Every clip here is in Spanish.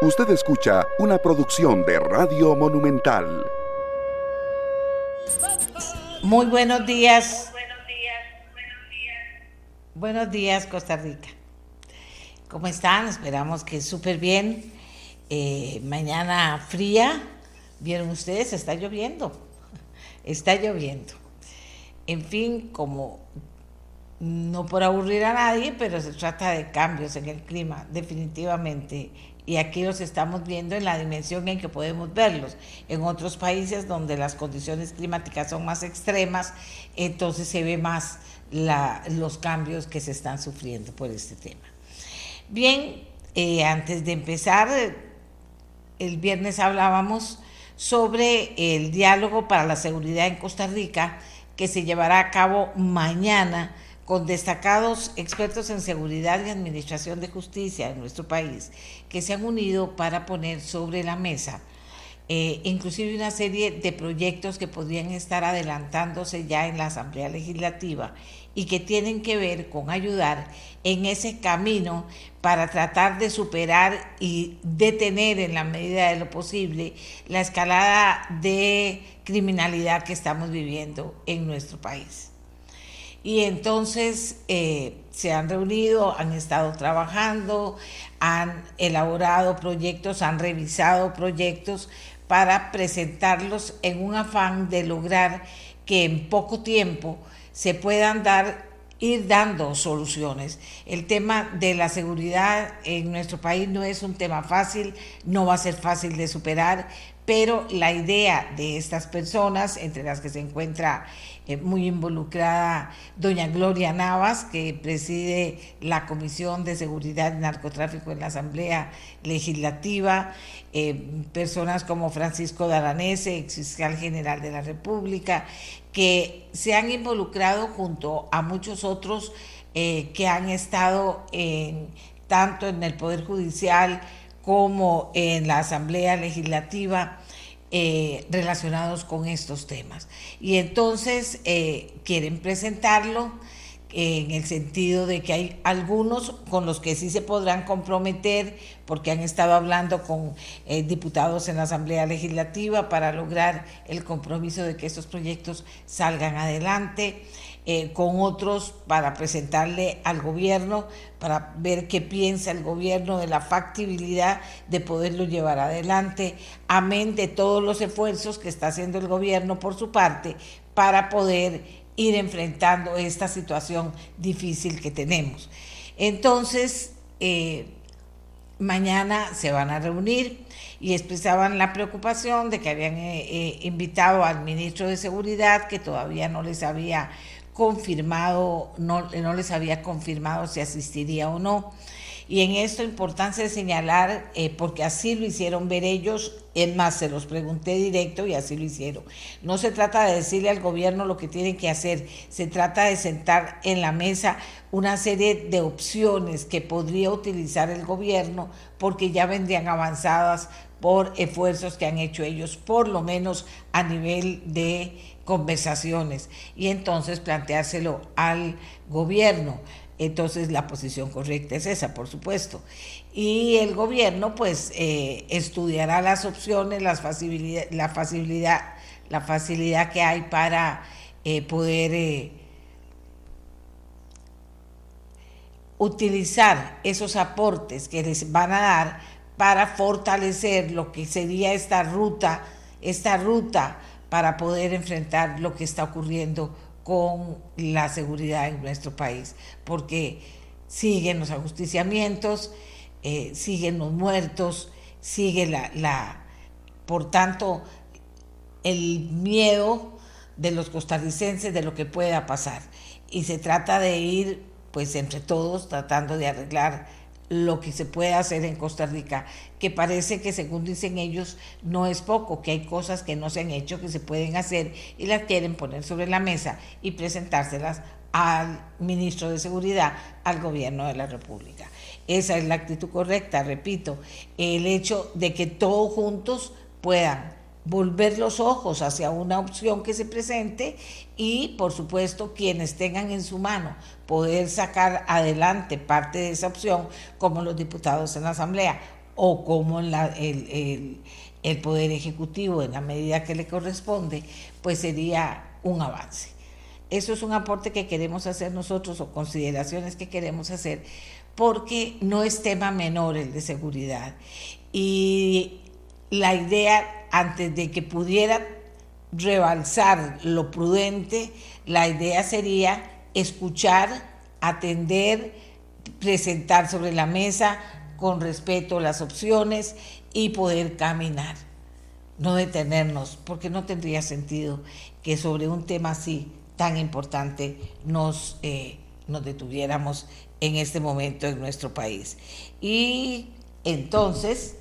Usted escucha una producción de Radio Monumental. Muy buenos días. Buenos días, Costa Rica. ¿Cómo están? Esperamos que súper bien. Eh, mañana fría. ¿Vieron ustedes? Está lloviendo. Está lloviendo. En fin, como no por aburrir a nadie, pero se trata de cambios en el clima, definitivamente. Y aquí los estamos viendo en la dimensión en que podemos verlos. En otros países donde las condiciones climáticas son más extremas, entonces se ve más los cambios que se están sufriendo por este tema. Bien, eh, antes de empezar, el viernes hablábamos sobre el diálogo para la seguridad en Costa Rica que se llevará a cabo mañana con destacados expertos en seguridad y administración de justicia en nuestro país, que se han unido para poner sobre la mesa eh, inclusive una serie de proyectos que podrían estar adelantándose ya en la Asamblea Legislativa y que tienen que ver con ayudar en ese camino para tratar de superar y detener en la medida de lo posible la escalada de criminalidad que estamos viviendo en nuestro país. Y entonces eh, se han reunido, han estado trabajando, han elaborado proyectos, han revisado proyectos para presentarlos en un afán de lograr que en poco tiempo se puedan dar ir dando soluciones. El tema de la seguridad en nuestro país no es un tema fácil, no va a ser fácil de superar, pero la idea de estas personas, entre las que se encuentra eh, muy involucrada doña Gloria Navas, que preside la Comisión de Seguridad y Narcotráfico en la Asamblea Legislativa, eh, personas como Francisco Daranese, ex fiscal general de la República, que se han involucrado junto a muchos otros eh, que han estado en, tanto en el Poder Judicial como en la Asamblea Legislativa eh, relacionados con estos temas. Y entonces eh, quieren presentarlo en el sentido de que hay algunos con los que sí se podrán comprometer, porque han estado hablando con eh, diputados en la Asamblea Legislativa para lograr el compromiso de que estos proyectos salgan adelante. Eh, con otros para presentarle al gobierno, para ver qué piensa el gobierno de la factibilidad de poderlo llevar adelante, amén de todos los esfuerzos que está haciendo el gobierno por su parte para poder ir enfrentando esta situación difícil que tenemos. Entonces, eh, mañana se van a reunir y expresaban la preocupación de que habían eh, invitado al ministro de Seguridad, que todavía no les había confirmado, no, no les había confirmado si asistiría o no. Y en esto importancia de señalar, eh, porque así lo hicieron ver ellos, es más, se los pregunté directo y así lo hicieron. No se trata de decirle al gobierno lo que tienen que hacer, se trata de sentar en la mesa una serie de opciones que podría utilizar el gobierno porque ya vendrían avanzadas por esfuerzos que han hecho ellos, por lo menos a nivel de conversaciones y entonces planteárselo al gobierno. Entonces la posición correcta es esa, por supuesto. Y el gobierno pues eh, estudiará las opciones, las facilidad, la facilidad, la facilidad que hay para eh, poder eh, utilizar esos aportes que les van a dar para fortalecer lo que sería esta ruta, esta ruta para poder enfrentar lo que está ocurriendo con la seguridad en nuestro país, porque siguen los ajusticiamientos, eh, siguen los muertos, sigue la, la, por tanto, el miedo de los costarricenses de lo que pueda pasar. Y se trata de ir, pues, entre todos, tratando de arreglar lo que se puede hacer en Costa Rica, que parece que según dicen ellos no es poco, que hay cosas que no se han hecho, que se pueden hacer y las quieren poner sobre la mesa y presentárselas al ministro de Seguridad, al gobierno de la República. Esa es la actitud correcta, repito, el hecho de que todos juntos puedan volver los ojos hacia una opción que se presente y, por supuesto, quienes tengan en su mano poder sacar adelante parte de esa opción, como los diputados en la Asamblea o como el, el Poder Ejecutivo, en la medida que le corresponde, pues sería un avance. Eso es un aporte que queremos hacer nosotros o consideraciones que queremos hacer porque no es tema menor el de seguridad. Y la idea, antes de que pudiera rebalsar lo prudente, la idea sería escuchar, atender, presentar sobre la mesa con respeto las opciones y poder caminar, no detenernos, porque no tendría sentido que sobre un tema así tan importante nos, eh, nos detuviéramos en este momento en nuestro país. Y entonces,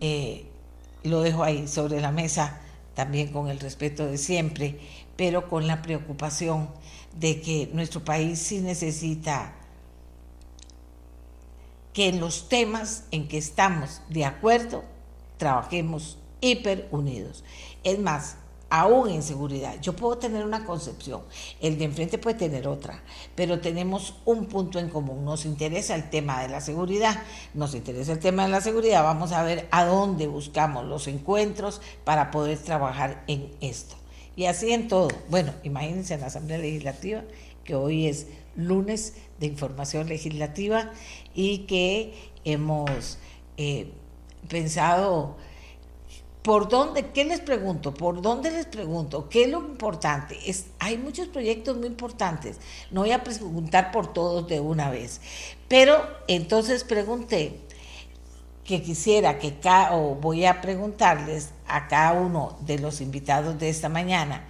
eh, lo dejo ahí sobre la mesa, también con el respeto de siempre, pero con la preocupación de que nuestro país sí necesita que en los temas en que estamos de acuerdo, trabajemos hiper unidos. Es más, aún en seguridad. Yo puedo tener una concepción, el de enfrente puede tener otra, pero tenemos un punto en común. Nos interesa el tema de la seguridad, nos interesa el tema de la seguridad. Vamos a ver a dónde buscamos los encuentros para poder trabajar en esto. Y así en todo. Bueno, imagínense en la Asamblea Legislativa, que hoy es lunes de información legislativa y que hemos eh, pensado ¿Por dónde? ¿Qué les pregunto? ¿Por dónde les pregunto? ¿Qué es lo importante? Es, hay muchos proyectos muy importantes. No voy a preguntar por todos de una vez. Pero entonces pregunté que quisiera que cada, o voy a preguntarles a cada uno de los invitados de esta mañana,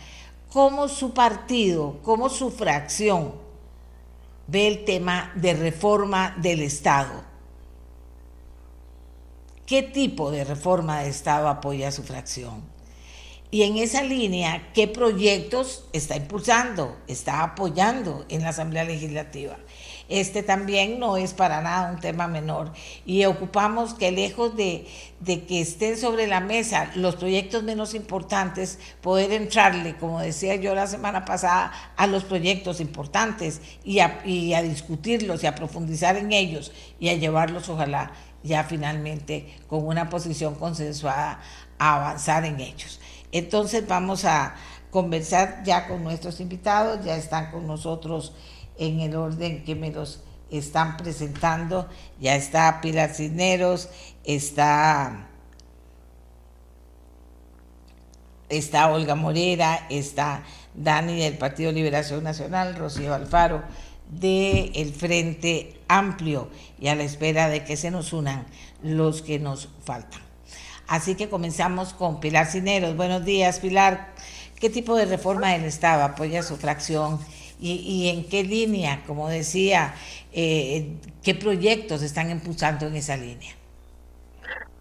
cómo su partido, cómo su fracción ve el tema de reforma del Estado qué tipo de reforma de Estado apoya su fracción. Y en esa línea, ¿qué proyectos está impulsando, está apoyando en la Asamblea Legislativa? Este también no es para nada un tema menor. Y ocupamos que lejos de, que estén sobre la mesa los proyectos menos importantes, poder entrarle, como decía yo la semana pasada, a los proyectos importantes y a, y a discutirlos y a profundizar en ellos y a llevarlos, ojalá, ya finalmente con una posición consensuada a avanzar en ellos. Entonces vamos a conversar ya con nuestros invitados, ya están con nosotros en el orden que me los están presentando. Ya está Pilar Cisneros, está, está Olga Morera, está Dani del Partido Liberación Nacional, Rocío Alfaro del Frente Amplio y a la espera de que se nos unan los que nos faltan. Así que comenzamos con Pilar Cineros. Buenos días, Pilar. ¿Qué tipo de reforma del Estado apoya su fracción y, en qué línea, como decía, eh, qué proyectos están impulsando en esa línea?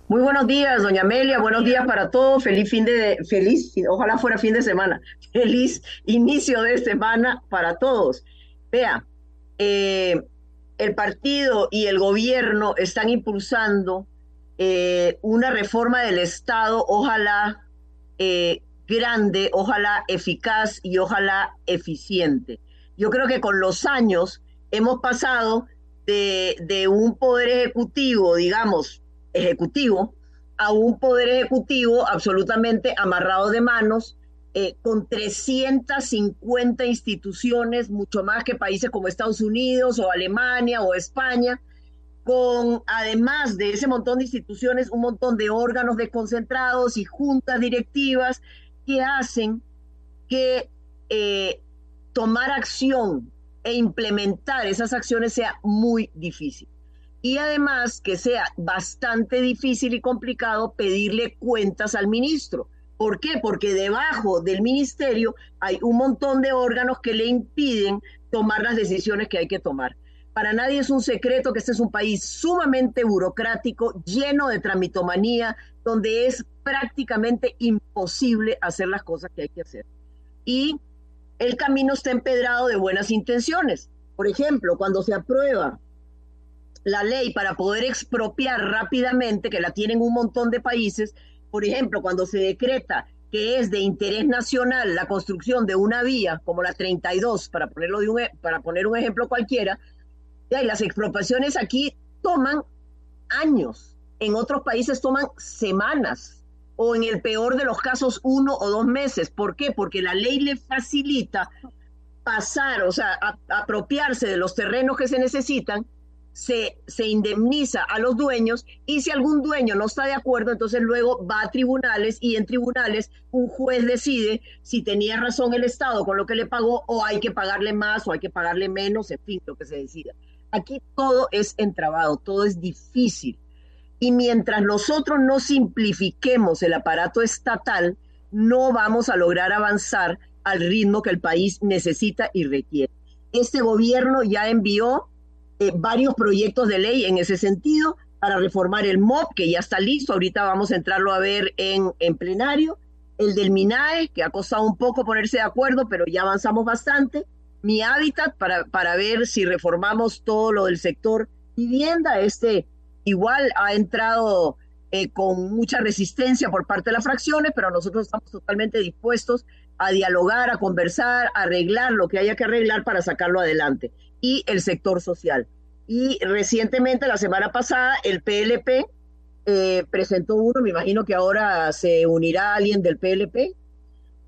Muy buenos días, doña Amelia. Buenos días para todos. Feliz fin de feliz, ojalá fuera fin de semana. Feliz inicio de semana para todos. Vea, eh, el partido y el gobierno están impulsando eh, una reforma del Estado, ojalá eh, grande, ojalá eficaz y ojalá eficiente. Yo creo que con los años hemos pasado de, de un poder ejecutivo, digamos, ejecutivo, a un poder ejecutivo absolutamente amarrado de manos, eh, con 350 instituciones, mucho más que países como Estados Unidos o Alemania o España, con además de ese montón de instituciones, un montón de órganos desconcentrados y juntas directivas que hacen que eh, tomar acción e implementar esas acciones sea muy difícil. Y además que sea bastante difícil y complicado pedirle cuentas al ministro ¿Por qué? Porque debajo del ministerio hay un montón de órganos que le impiden tomar las decisiones que hay que tomar. Para nadie es un secreto que este es un país sumamente burocrático, lleno de tramitomanía, donde es prácticamente imposible hacer las cosas que hay que hacer. Y el camino está empedrado de buenas intenciones. Por ejemplo, cuando se aprueba la ley para poder expropiar rápidamente, que la tienen un montón de países, por ejemplo, cuando se decreta que es de interés nacional la construcción de una vía como la 32, para, ponerlo de un, e, para poner un ejemplo cualquiera, las expropiaciones aquí toman años, en otros países toman semanas o en el peor de los casos uno o dos meses. ¿Por qué? Porque la ley le facilita pasar, o sea, apropiarse de los terrenos que se necesitan se, se indemniza a los dueños y si algún dueño no está de acuerdo, entonces luego va a tribunales y en tribunales un juez decide si tenía razón el Estado con lo que le pagó o hay que pagarle más o hay que pagarle menos, en fin, lo que se decida. Aquí todo es entrabado, todo es difícil. Y mientras nosotros no simplifiquemos el aparato estatal, no vamos a lograr avanzar al ritmo que el país necesita y requiere. Este gobierno ya envió eh, varios proyectos de ley en ese sentido para reformar el MOP, que ya está listo, ahorita vamos a entrarlo a ver en, en plenario, el del MINAE, que ha costado un poco ponerse de acuerdo, pero ya avanzamos bastante, mi hábitat para, para ver si reformamos todo lo del sector vivienda, este igual ha entrado eh, con mucha resistencia por parte de las fracciones, pero nosotros estamos totalmente dispuestos a dialogar, a conversar, a arreglar lo que haya que arreglar para sacarlo adelante y el sector social. Y recientemente, la semana pasada, el PLP eh, presentó uno, me imagino que ahora se unirá alguien del PLP,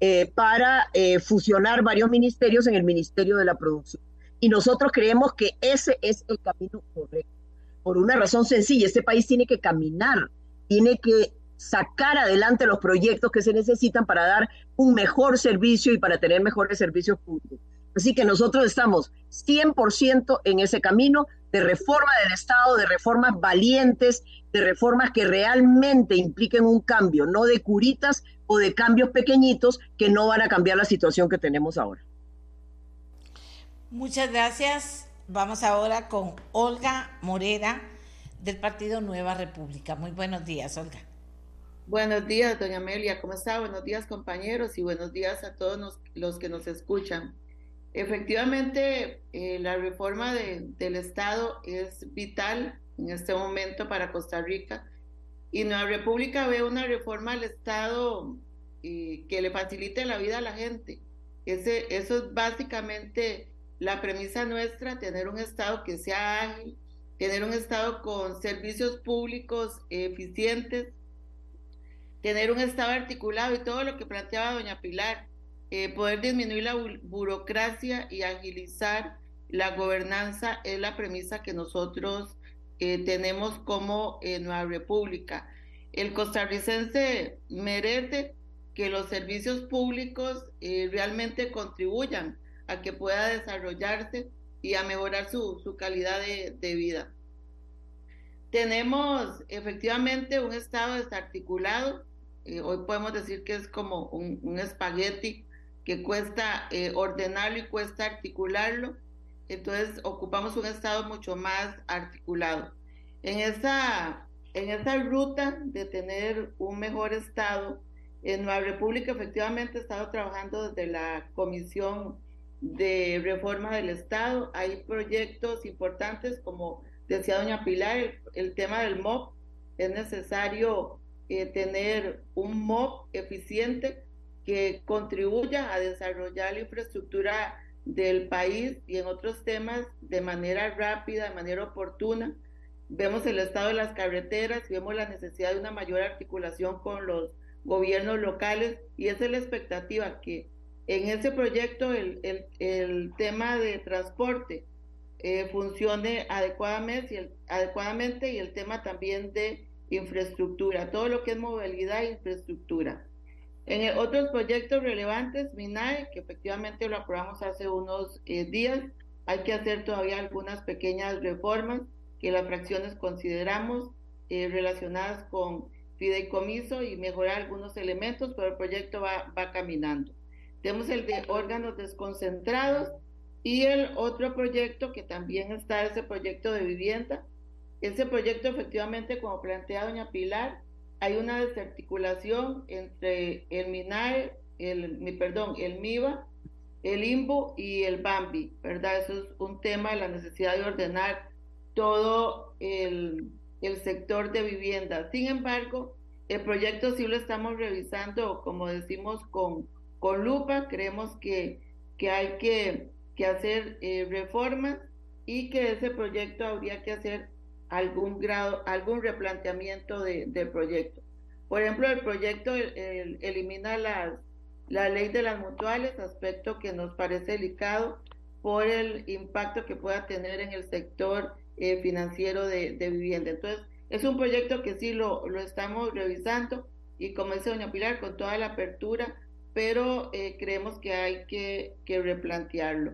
eh, para eh, fusionar varios ministerios en el Ministerio de la Producción. Y nosotros creemos que ese es el camino correcto. Por una razón sencilla, este país tiene que caminar, tiene que sacar adelante los proyectos que se necesitan para dar un mejor servicio y para tener mejores servicios públicos. Así que nosotros estamos 100% en ese camino de reforma del Estado, de reformas valientes, de reformas que realmente impliquen un cambio, no de curitas o de cambios pequeñitos que no van a cambiar la situación que tenemos ahora. Muchas gracias. Vamos ahora con Olga Morera del Partido Nueva República. Muy buenos días, Olga. Buenos días, doña Amelia. ¿Cómo está? Buenos días, compañeros, y buenos días a todos los que nos escuchan. Efectivamente, eh, la reforma del Estado es vital en este momento para Costa Rica y Nueva República ve una reforma al Estado eh, que le facilite la vida a la gente. Eso es básicamente la premisa nuestra, tener un Estado que sea ágil, tener un Estado con servicios públicos eficientes, tener un Estado articulado y todo lo que planteaba doña Pilar eh, poder disminuir la burocracia y agilizar la gobernanza es la premisa que nosotros eh, tenemos como eh, Nueva República. El costarricense merece que los servicios públicos realmente contribuyan a que pueda desarrollarse y a mejorar su, su calidad de, vida. Tenemos efectivamente un Estado desarticulado, hoy podemos decir que es como un espagueti que cuesta eh, ordenarlo y cuesta articularlo. Entonces ocupamos un estado mucho más articulado. En esa, en esa ruta de tener un mejor estado, en Nueva República efectivamente he estado trabajando desde la Comisión de Reforma del Estado. Hay proyectos importantes, como decía doña Pilar, el, tema del MOP. Es necesario eh, tener un MOP eficiente que contribuya a desarrollar la infraestructura del país y en otros temas de manera rápida, de manera oportuna. Vemos el estado de las carreteras, vemos la necesidad de una mayor articulación con los gobiernos locales y esa es la expectativa que en ese proyecto el, el, tema de transporte eh, funcione adecuadamente y, el, adecuadamente y el tema también de infraestructura, todo lo que es movilidad e infraestructura. En otros proyectos relevantes, MINAE, que efectivamente lo aprobamos hace unos eh, días, hay que hacer todavía algunas pequeñas reformas que las fracciones consideramos eh, relacionadas con fideicomiso y mejorar algunos elementos, pero el proyecto va, va caminando. Tenemos el de órganos desconcentrados y el otro proyecto que también está, ese proyecto de vivienda. Ese proyecto efectivamente, como plantea doña Pilar, hay una desarticulación entre el MINAE, el, mi, perdón, el MIBA, el IMBO y el BAMBI, ¿verdad? Eso es un tema de la necesidad de ordenar todo el, el sector de vivienda. Sin embargo, el proyecto sí lo estamos revisando, como decimos, con, con lupa. Creemos que, que hay que, que hacer eh, reformas y que ese proyecto habría que hacer algún grado, algún replanteamiento del proyecto. Por ejemplo, el proyecto elimina las, la ley de las mutuales, aspecto que nos parece delicado por el impacto que pueda tener en el sector eh, financiero de, vivienda. Entonces, es un proyecto que sí lo, lo estamos revisando y como dice doña Pilar, con toda la apertura, pero eh, creemos que hay que, que replantearlo.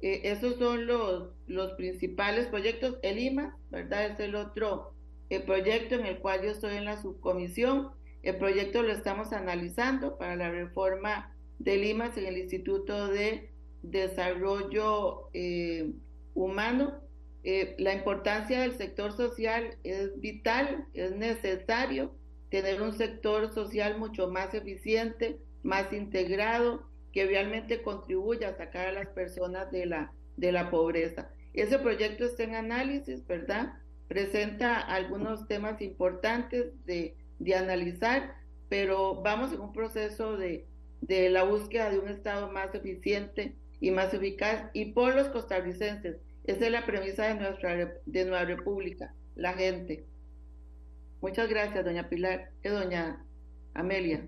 Eh, esos son los, los principales proyectos. El IMA, ¿verdad? Es el otro eh, proyecto en el cual yo estoy en la subcomisión. El proyecto lo estamos analizando para la reforma del IMA en el Instituto de Desarrollo eh, Humano. la importancia del sector social es vital, es necesario tener un sector social mucho más eficiente, más integrado, que realmente contribuya a sacar a las personas de la, de la pobreza. Ese proyecto está en análisis, ¿verdad? Presenta algunos temas importantes de, de analizar, pero vamos en un proceso de, de la búsqueda de un Estado más eficiente y más eficaz y por los costarricenses. Esa es la premisa de nuestra, de nuestra república, la gente. Muchas gracias, doña Pilar y doña Amelia.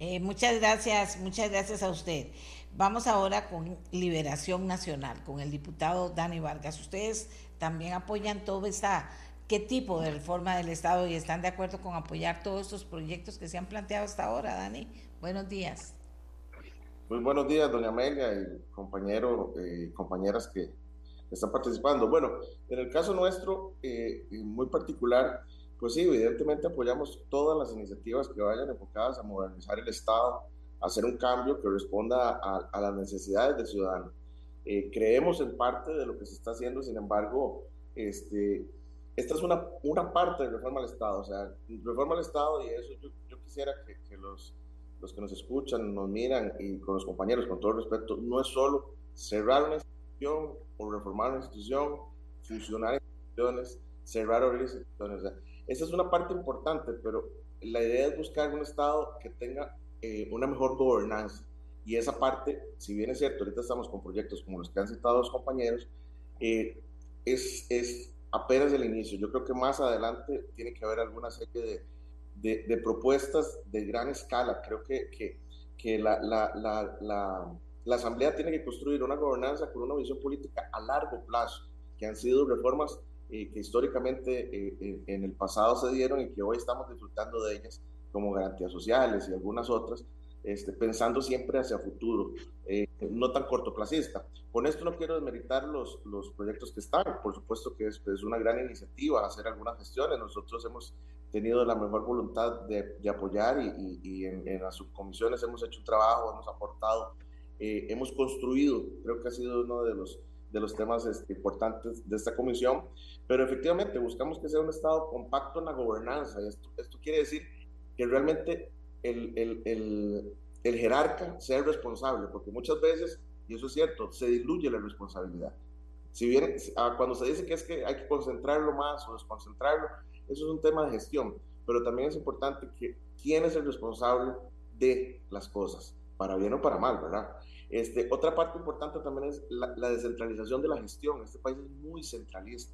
Eh, muchas gracias, muchas gracias a usted. Vamos ahora con Liberación Nacional, con el diputado Dani Vargas. Ustedes también apoyan todo esta, qué tipo de reforma del Estado y están de acuerdo con apoyar todos estos proyectos que se han planteado hasta ahora, Dani. Buenos días. Muy buenos días, doña Amelia y compañeros eh, compañeras que están participando. Bueno, en el caso nuestro, eh, muy particular, pues sí, evidentemente apoyamos todas las iniciativas que vayan enfocadas a modernizar el Estado, a hacer un cambio que responda a, las necesidades del ciudadano. Eh, creemos en parte de lo que se está haciendo, sin embargo, este, esta es una, una parte de reforma al Estado, o sea, reforma al Estado y eso yo, quisiera que, que, los, los que nos escuchan, nos miran y con los compañeros, con todo respeto, no es solo cerrar una institución o reformar una institución, fusionar instituciones, cerrar organizaciones, o sea, esa es una parte importante, pero la idea es buscar un Estado que tenga eh, una mejor gobernanza. Y esa parte, si bien es cierto, ahorita estamos con proyectos como los que han citado los compañeros, eh, es, es apenas el inicio. Yo creo que más adelante tiene que haber alguna serie de, de, propuestas de gran escala. Creo que, que, que la, la, la, la, Asamblea tiene que construir una gobernanza con una visión política a largo plazo, que han sido reformas eh, que históricamente eh, en el pasado se dieron y que hoy estamos disfrutando de ellas, como garantías sociales y algunas otras, este, pensando siempre hacia futuro, eh, no tan cortoplacista. Con esto no quiero desmeritar los, los proyectos que están, por supuesto que es, es una gran iniciativa hacer algunas gestiones, nosotros hemos tenido la mejor voluntad de, de apoyar y, y, en, en, las subcomisiones hemos hecho un trabajo, hemos aportado, hemos construido, creo que ha sido uno de los de los temas este, importantes de esta comisión, pero efectivamente buscamos que sea un Estado compacto en la gobernanza. Esto, quiere decir que realmente el, el, el, el jerarca sea el responsable, porque muchas veces, y eso es cierto, se diluye la responsabilidad. Si bien ah, cuando se dice que es que hay que concentrarlo más o desconcentrarlo, eso es un tema de gestión, pero también es importante que quién es el responsable de las cosas, para bien o para mal, ¿verdad? Este, otra parte importante también es la, descentralización de la gestión. Este país es muy centralista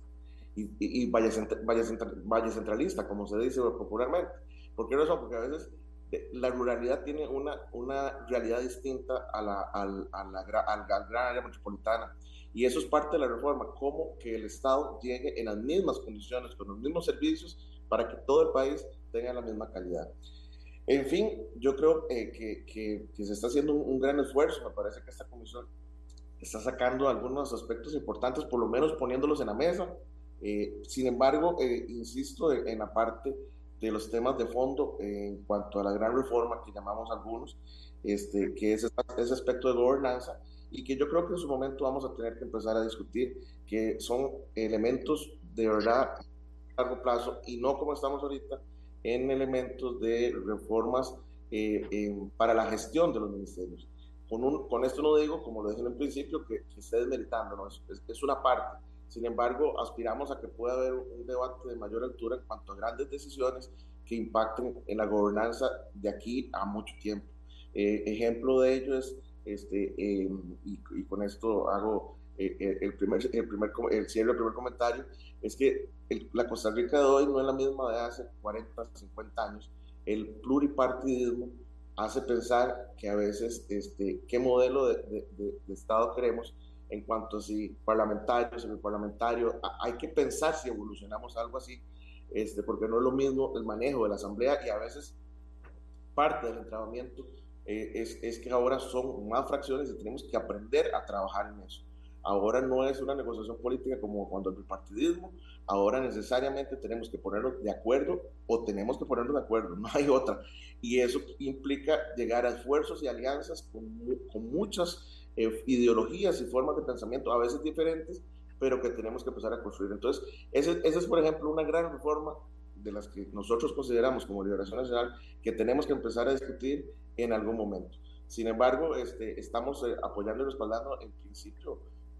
y, y, vaya, vaya, centralista, como se dice popularmente. ¿Por qué razón? Porque a veces eh, la ruralidad tiene una, una realidad distinta a la, a, a la, gran área metropolitana. Y eso es parte de la reforma, cómo que el Estado llegue en las mismas condiciones, con los mismos servicios, para que todo el país tenga la misma calidad. En fin, yo creo eh, que, que, se está haciendo un, gran esfuerzo. Me parece que esta comisión está sacando algunos aspectos importantes, por lo menos poniéndolos en la mesa. Eh, sin embargo, eh, insisto en, la parte de los temas de fondo en cuanto a la gran reforma que llamamos algunos, este, que es ese aspecto de gobernanza y que yo creo que en su momento vamos a tener que empezar a discutir, que son elementos de verdad a largo plazo y no como estamos ahorita, en elementos de reformas eh, para la gestión de los ministerios. Con, un, con esto no digo, como lo dije en el principio, que, que esté desmeritando, ¿no? es, es, una parte. Sin embargo, aspiramos a que pueda haber un debate de mayor altura en cuanto a grandes decisiones que impacten en la gobernanza de aquí a mucho tiempo. Eh, ejemplo de ello es, este, em, y, y, con esto hago el, primer, el, primer, el cierre del primer comentario, es que la Costa Rica de hoy no es la misma de hace 40, 50 años. El pluripartidismo hace pensar que a veces este, qué modelo de, de, Estado queremos en cuanto a si parlamentario, parlamentario, hay que pensar si evolucionamos algo así, este, porque no es lo mismo el manejo de la Asamblea y a veces parte del entrenamiento eh, es, es, que ahora son más fracciones y tenemos que aprender a trabajar en eso. Ahora no es una negociación política como cuando el bipartidismo, ahora necesariamente tenemos que ponernos de acuerdo o tenemos que ponernos de acuerdo, no hay otra. Y eso implica llegar a esfuerzos y alianzas con, con muchas eh, ideologías y formas de pensamiento, a veces diferentes, pero que tenemos que empezar a construir. Entonces, esa es, por ejemplo, una gran reforma de las que nosotros consideramos como Liberación Nacional que tenemos que empezar a discutir en algún momento. Sin embargo, este, estamos eh, apoyando y respaldando en principio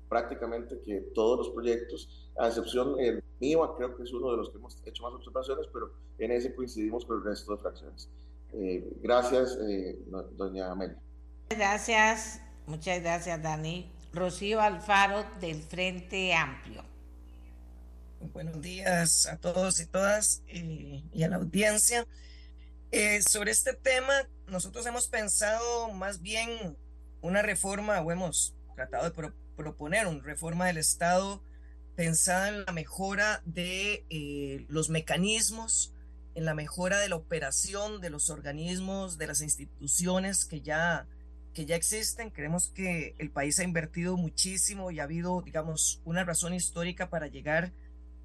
prácticamente que todos los proyectos, a excepción el mío, creo que es uno de los que hemos hecho más observaciones, pero en ese coincidimos con el resto de fracciones. Eh, gracias, eh, doña Amelia. Gracias, muchas gracias, Dani. Rocío Alfaro, del Frente Amplio. Buenos días a todos y todas eh, y a la audiencia. sobre este tema, nosotros hemos pensado más bien una reforma o hemos tratado de proponer una reforma del Estado pensada en la mejora de eh, los mecanismos, en la mejora de la operación de los organismos, de las instituciones que ya, que ya existen. Creemos que el país ha invertido muchísimo y ha habido, digamos, una razón histórica para llegar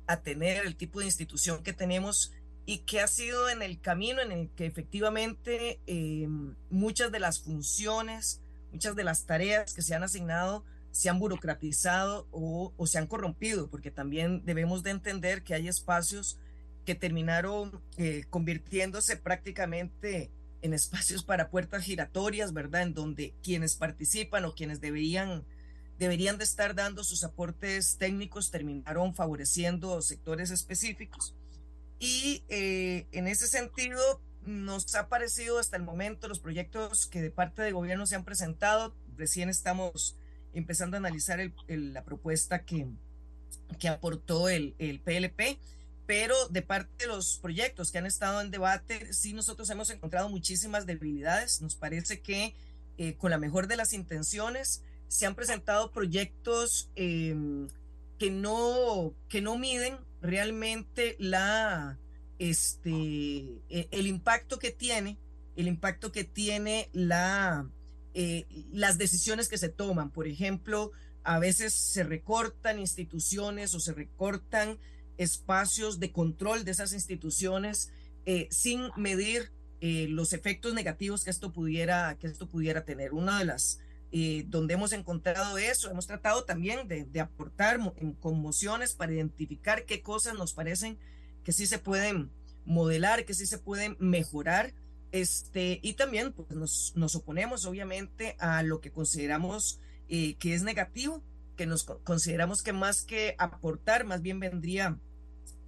a tener el tipo de institución que tenemos y que ha sido en el camino en el que efectivamente eh, muchas de las funciones, muchas de las tareas que se han asignado se han burocratizado o, se han corrompido, porque también debemos de entender que hay espacios que terminaron eh, convirtiéndose prácticamente en espacios para puertas giratorias, ¿verdad? En donde quienes participan o quienes deberían, deberían de estar dando sus aportes técnicos terminaron favoreciendo sectores específicos. Y eh, en ese sentido, nos ha parecido hasta el momento los proyectos que de parte de gobierno se han presentado, recién estamos empezando a analizar la propuesta que, que aportó el, el PLP, pero de parte de los proyectos que han estado en debate, sí nosotros hemos encontrado muchísimas debilidades. Nos parece que eh, con la mejor de las intenciones se han presentado proyectos em, que, no, que no miden realmente la, este, e, el impacto que tiene, el impacto que tiene la, eh, las decisiones que se toman. Por ejemplo, a veces se recortan instituciones o se recortan espacios de control de esas instituciones eh, sin medir eh, los efectos negativos que esto pudiera, que esto pudiera tener. Una de las donde hemos encontrado eso, hemos tratado también de, de aportar en conmociones para identificar qué cosas nos parecen que sí se pueden modelar, que sí se pueden mejorar este, y también pues, nos, nos oponemos obviamente a lo que consideramos eh, que es negativo, que nos consideramos que más que aportar, más bien vendría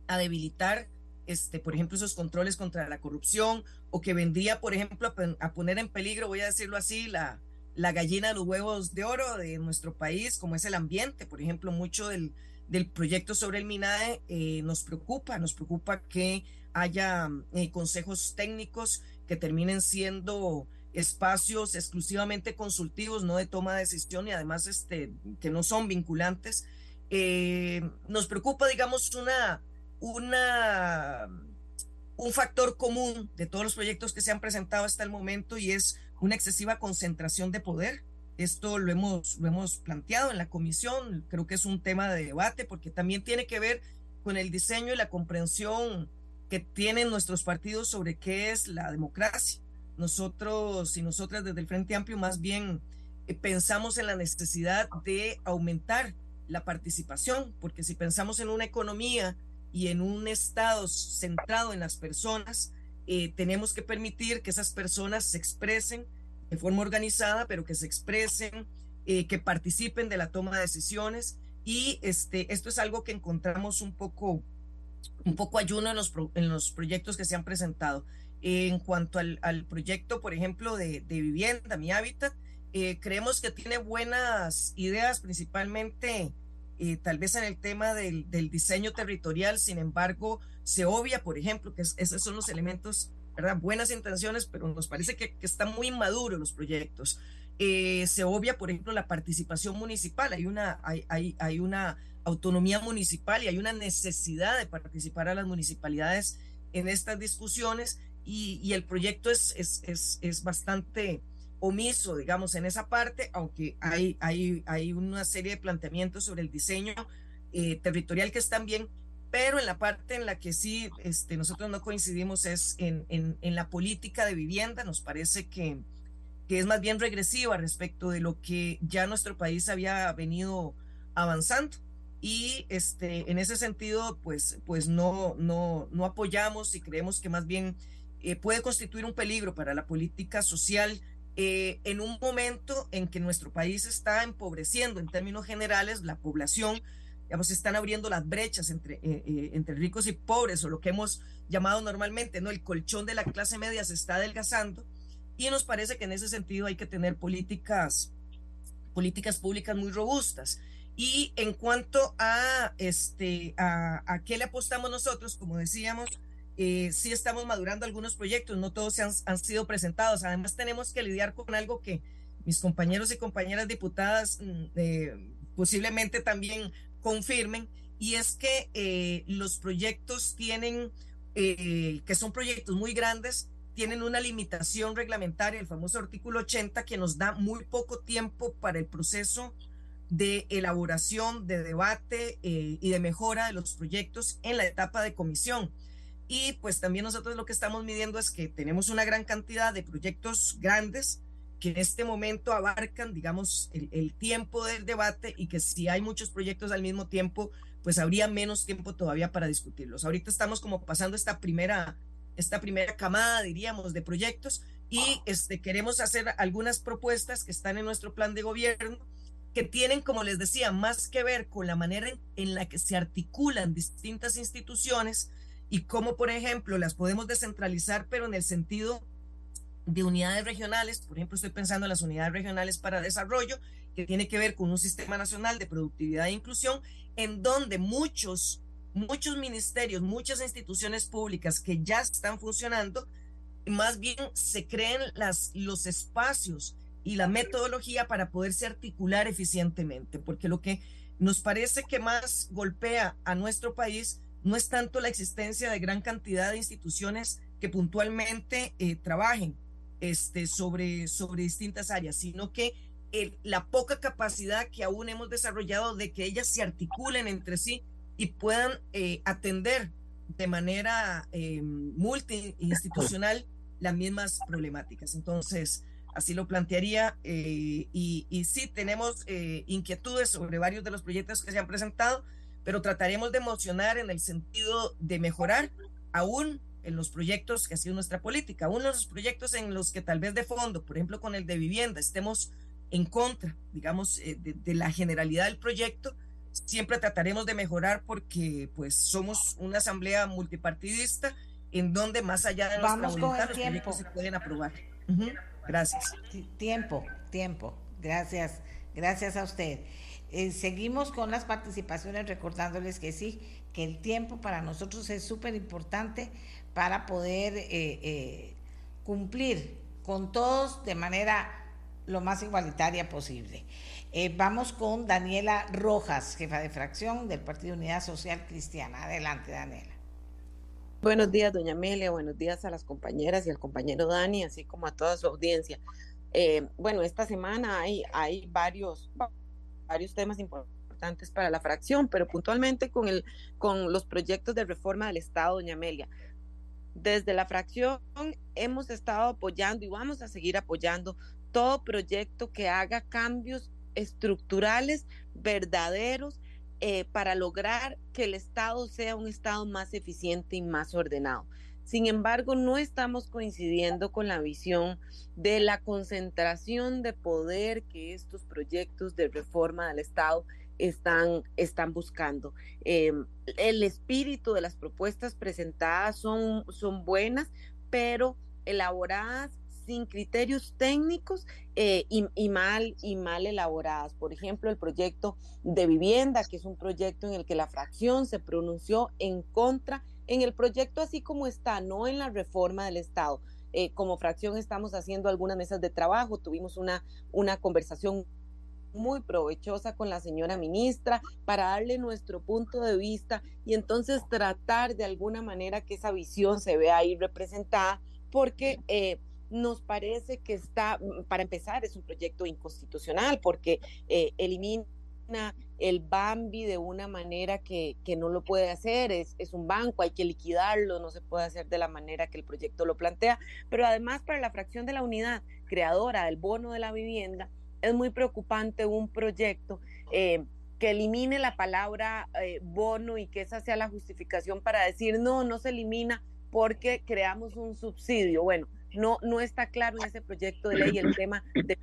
a debilitar, este, por ejemplo, esos controles contra la corrupción, o que vendría, por ejemplo, a, poner en peligro, voy a decirlo así, la, la gallina de los huevos de oro de nuestro país, como es el ambiente. Por ejemplo, mucho del, del proyecto sobre el MINAE eh, nos preocupa, nos preocupa que haya eh, consejos técnicos que terminen siendo espacios exclusivamente consultivos, no de toma de decisión y además este, que no son vinculantes. Eh, nos preocupa, digamos, una, una, un factor común de todos los proyectos que se han presentado hasta el momento y es una excesiva concentración de poder. Esto lo hemos, lo hemos planteado en la comisión, creo que es un tema de debate porque también tiene que ver con el diseño y la comprensión que tienen nuestros partidos sobre qué es la democracia. Nosotros y nosotras desde el Frente Amplio más bien eh, pensamos en la necesidad de aumentar la participación, porque si pensamos en una economía y en un Estado centrado en las personas, eh, tenemos que permitir que esas personas se expresen de forma organizada, pero que se expresen, eh, que participen de la toma de decisiones. Y este, esto es algo que encontramos un poco un poco ayuno en los, en los proyectos que se han presentado. En cuanto al, al proyecto, por ejemplo, de, de, vivienda, mi hábitat, Eh, creemos que tiene buenas ideas, principalmente eh, tal vez en el tema del, diseño territorial, sin embargo, se obvia, por ejemplo, que esos son los elementos, ¿verdad? Buenas intenciones, pero nos parece que, que están muy inmaduros los proyectos. Eh, se obvia, por ejemplo, la participación municipal. Hay una, hay, hay, hay, una autonomía municipal y hay una necesidad de participar a las municipalidades en estas discusiones y, el proyecto es, es, es, es, bastante omiso, digamos, en esa parte, aunque hay, hay, hay una serie de planteamientos sobre el diseño eh, territorial que están bien, pero en la parte en la que sí este, nosotros no coincidimos es en, en, en la política de vivienda. Nos parece que, que es más bien regresiva respecto de lo que ya nuestro país había venido avanzando. Y este, en ese sentido, pues, pues no, no, no apoyamos y creemos que más bien eh, puede constituir un peligro para la política social eh, en un momento en que nuestro país está empobreciendo en términos generales la población, digamos, están abriendo las brechas entre, eh, entre ricos y pobres, o lo que hemos llamado normalmente, ¿no? El colchón de la clase media se está adelgazando y nos parece que en ese sentido hay que tener políticas, políticas públicas muy robustas. Y en cuanto a, este, a, a qué le apostamos nosotros, como decíamos, eh, sí estamos madurando algunos proyectos, no todos han, han, sido presentados. Además, tenemos que lidiar con algo que mis compañeros y compañeras diputadas mm, eh, posiblemente también confirmen, y es que eh, los proyectos tienen, eh, que son proyectos muy grandes, tienen una limitación reglamentaria, el famoso artículo 80, que nos da muy poco tiempo para el proceso de elaboración, de debate eh, y de mejora de los proyectos en la etapa de comisión. Y pues también nosotros lo que estamos midiendo es que tenemos una gran cantidad de proyectos grandes que en este momento abarcan, digamos, el, el tiempo del debate y que si hay muchos proyectos al mismo tiempo, pues habría menos tiempo todavía para discutirlos. Ahorita estamos como pasando esta primera esta primera camada, diríamos, de proyectos y este, queremos hacer algunas propuestas que están en nuestro plan de gobierno que tienen, como les decía, más que ver con la manera en, la que se articulan distintas instituciones y cómo, por ejemplo, las podemos descentralizar, pero en el sentido de unidades regionales. Por ejemplo, estoy pensando en las unidades regionales para desarrollo, que tiene que ver con un sistema nacional de productividad e inclusión, en donde muchos muchos ministerios, muchas instituciones públicas que ya están funcionando, más bien se creen las, los espacios y la metodología para poderse articular eficientemente, porque lo que nos parece que más golpea a nuestro país no es tanto la existencia de gran cantidad de instituciones que puntualmente eh, trabajen este, sobre, sobre distintas áreas, sino que la poca capacidad que aún hemos desarrollado de que ellas se articulen entre sí y puedan eh, atender de manera eh, multiinstitucional las mismas problemáticas. Entonces, así lo plantearía. Eh, y, y, sí, tenemos eh, inquietudes sobre varios de los proyectos que se han presentado, pero trataremos de emocionar en el sentido de mejorar aún en los proyectos que ha sido nuestra política, aún en los proyectos en los que tal vez de fondo, por ejemplo con el de vivienda, estemos en contra, digamos, de, de la generalidad del proyecto, siempre trataremos de mejorar porque pues somos una asamblea multipartidista en donde más allá de nuestra Vamos voluntad el tiempo. se pueden aprobar. Uh -huh. Gracias. Tiempo, tiempo. Gracias, gracias a usted. Eh, seguimos con las participaciones recordándoles que sí, que el tiempo para nosotros es súper importante para poder eh, eh, cumplir con todos de manera lo más igualitaria posible. Eh, vamos con Daniela Rojas, jefa de fracción del Partido Unidad Social Cristiana. Adelante, Daniela. Buenos días, doña Amelia. Buenos días a las compañeras y al compañero Dani, así como a toda su audiencia. Eh, bueno, esta semana hay, varios temas importantes para la fracción, pero puntualmente con, el, con los proyectos de reforma del Estado, doña Amelia. Desde la fracción hemos estado apoyando y vamos a seguir apoyando todo proyecto que haga cambios estructurales verdaderos eh, para lograr que el Estado sea un Estado más eficiente y más ordenado. Sin embargo, no estamos coincidiendo con la visión de la concentración de poder que estos proyectos de reforma del Estado están, están buscando. Eh, el espíritu de las propuestas presentadas son, son buenas, pero elaboradas sin criterios técnicos eh, y, mal, y mal elaboradas. Por ejemplo, el proyecto de vivienda, que es un proyecto en el que la fracción se pronunció en contra, en el proyecto así como está, no en la reforma del Estado. Eh, como fracción estamos haciendo algunas mesas de trabajo, tuvimos una, una conversación muy provechosa con la señora ministra para darle nuestro punto de vista y entonces tratar de alguna manera que esa visión se vea ahí representada porque eh, nos parece que está, mm, para empezar, es un proyecto inconstitucional porque eh, elimina el Bambi de una manera que, que no lo puede hacer, es, es, un banco, hay que liquidarlo, no se puede hacer de la manera que el proyecto lo plantea, pero además para la fracción de la unidad creadora del bono de la vivienda, es muy preocupante un proyecto eh, que elimine la palabra eh, bono y que esa sea la justificación para decir no, no se elimina porque creamos un subsidio. Bueno, no, no está claro en ese proyecto de ley el tema de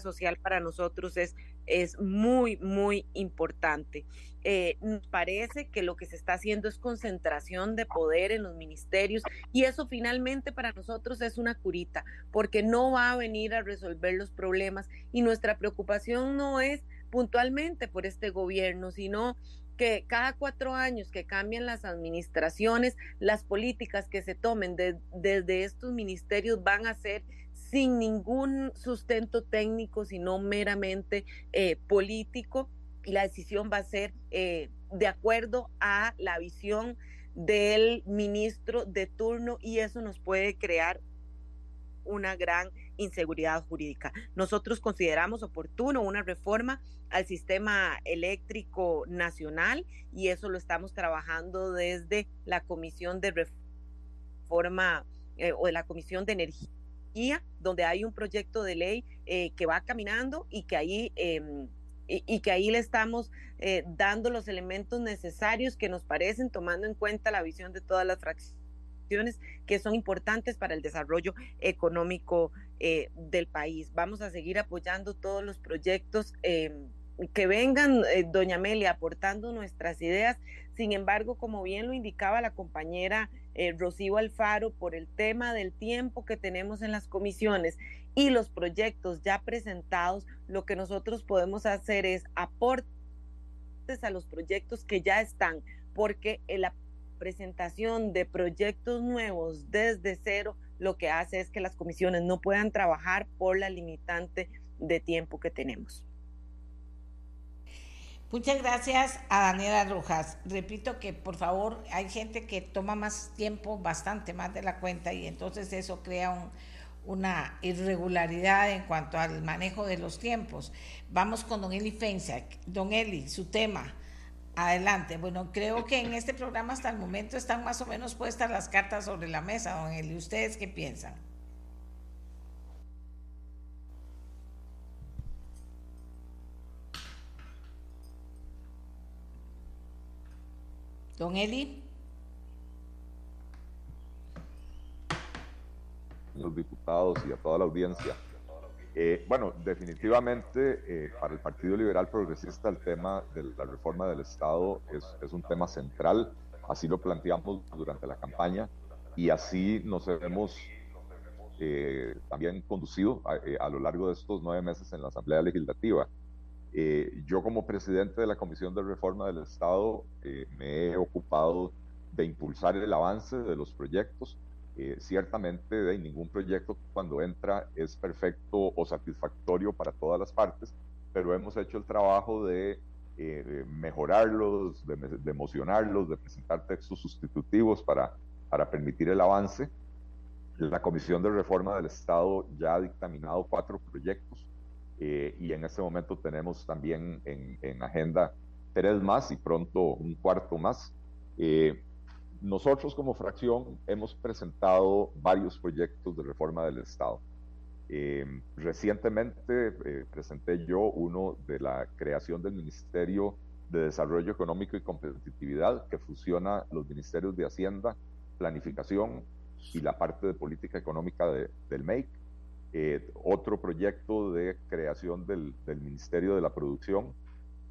social para nosotros es, es muy, muy importante. Eh, parece que lo que se está haciendo es concentración de poder en los ministerios y eso finalmente para nosotros es una curita, porque no va a venir a resolver los problemas y nuestra preocupación no es puntualmente por este gobierno, sino que cada cuatro años que cambian las administraciones, las políticas que se tomen desde estos ministerios van a ser sin ningún sustento técnico, sino meramente eh, político, y la decisión va a ser eh, de acuerdo a la visión del ministro de turno y eso nos puede crear una gran inseguridad jurídica. Nosotros consideramos oportuno una reforma al sistema eléctrico nacional y eso lo estamos trabajando desde la Comisión de Reforma eh, o de la Comisión de Energía donde hay un proyecto de ley eh, que va caminando y que ahí, em, y, que ahí le estamos eh, dando los elementos necesarios que nos parecen, tomando en cuenta la visión de todas las fracciones que son importantes para el desarrollo económico eh, del país. Vamos a seguir apoyando todos los proyectos em, que vengan, doña Amelia, aportando nuestras ideas. Sin embargo, como bien lo indicaba la compañera eh, Alfaro por el tema del tiempo que tenemos en las comisiones y los proyectos ya presentados, lo que nosotros podemos hacer es aportes a los proyectos que ya están, porque la presentación de proyectos nuevos desde cero lo que hace es que las comisiones no puedan trabajar por la limitante de tiempo que tenemos. Muchas gracias a Daniela Rojas. Repito que por favor hay gente que toma más tiempo, bastante más de la cuenta y entonces eso crea una irregularidad en cuanto al manejo de los tiempos. Vamos con don Eli Feinsack. Don Eli, su tema. Adelante. Bueno, creo que en este programa hasta el momento están más o menos puestas las cartas sobre la mesa, don Eli. ¿Ustedes qué piensan? Don Eli. Los diputados y a toda la audiencia. Eh, bueno, definitivamente eh, para el Partido Liberal Progresista el tema de la reforma del Estado es, un tema central, así lo planteamos durante la campaña y así nos hemos eh, también conducido a, lo largo de estos nueve meses en la Asamblea Legislativa. Yo como presidente de la Comisión de Reforma del Estado me he ocupado de impulsar el avance de los proyectos. Eh, ciertamente de ningún proyecto cuando entra es perfecto o satisfactorio para todas las partes, pero hemos hecho el trabajo de mejorarlos, de, emocionarlos, de presentar textos sustitutivos para, para permitir el avance. La Comisión de Reforma del Estado ya ha dictaminado cuatro proyectos eh, y en este momento tenemos también en, en, agenda tres más y pronto un cuarto más. Eh, nosotros como fracción hemos presentado varios proyectos de reforma del Estado. Eh, recientemente presenté yo uno de la creación del Ministerio de Desarrollo Económico y Competitividad, que fusiona los ministerios de Hacienda, Planificación y la parte de política económica de, del MEIC eh, otro proyecto de creación del, Ministerio de la Producción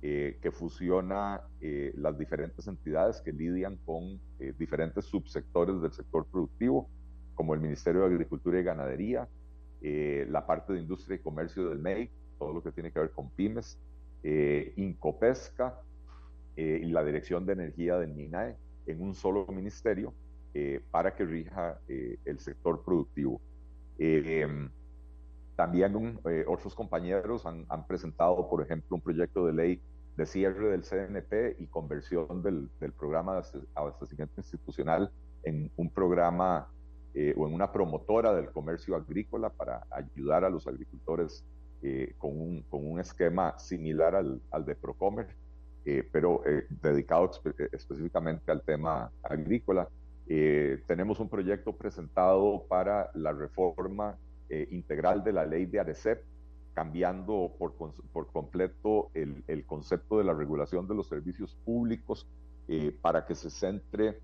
eh, que fusiona eh, las diferentes entidades que lidian con diferentes subsectores del sector productivo, como el Ministerio de Agricultura y Ganadería, la parte de industria y comercio del MEI, todo lo que tiene que ver con pymes, Incopesca y la Dirección de Energía del MINAE en un solo ministerio para que rija el sector productivo. Em, también otros compañeros han, presentado, por ejemplo, un proyecto de ley de cierre del CNP y conversión del, del programa de abastecimiento institucional en un programa eh, o en una promotora del comercio agrícola para ayudar a los agricultores eh, con, un, con, un, esquema similar al, al de Procomer, eh, pero dedicado específicamente al tema agrícola. tenemos un proyecto presentado para la reforma integral de la ley de ARECEP, cambiando por, por completo el, el, concepto de la regulación de los servicios públicos eh, para que se centre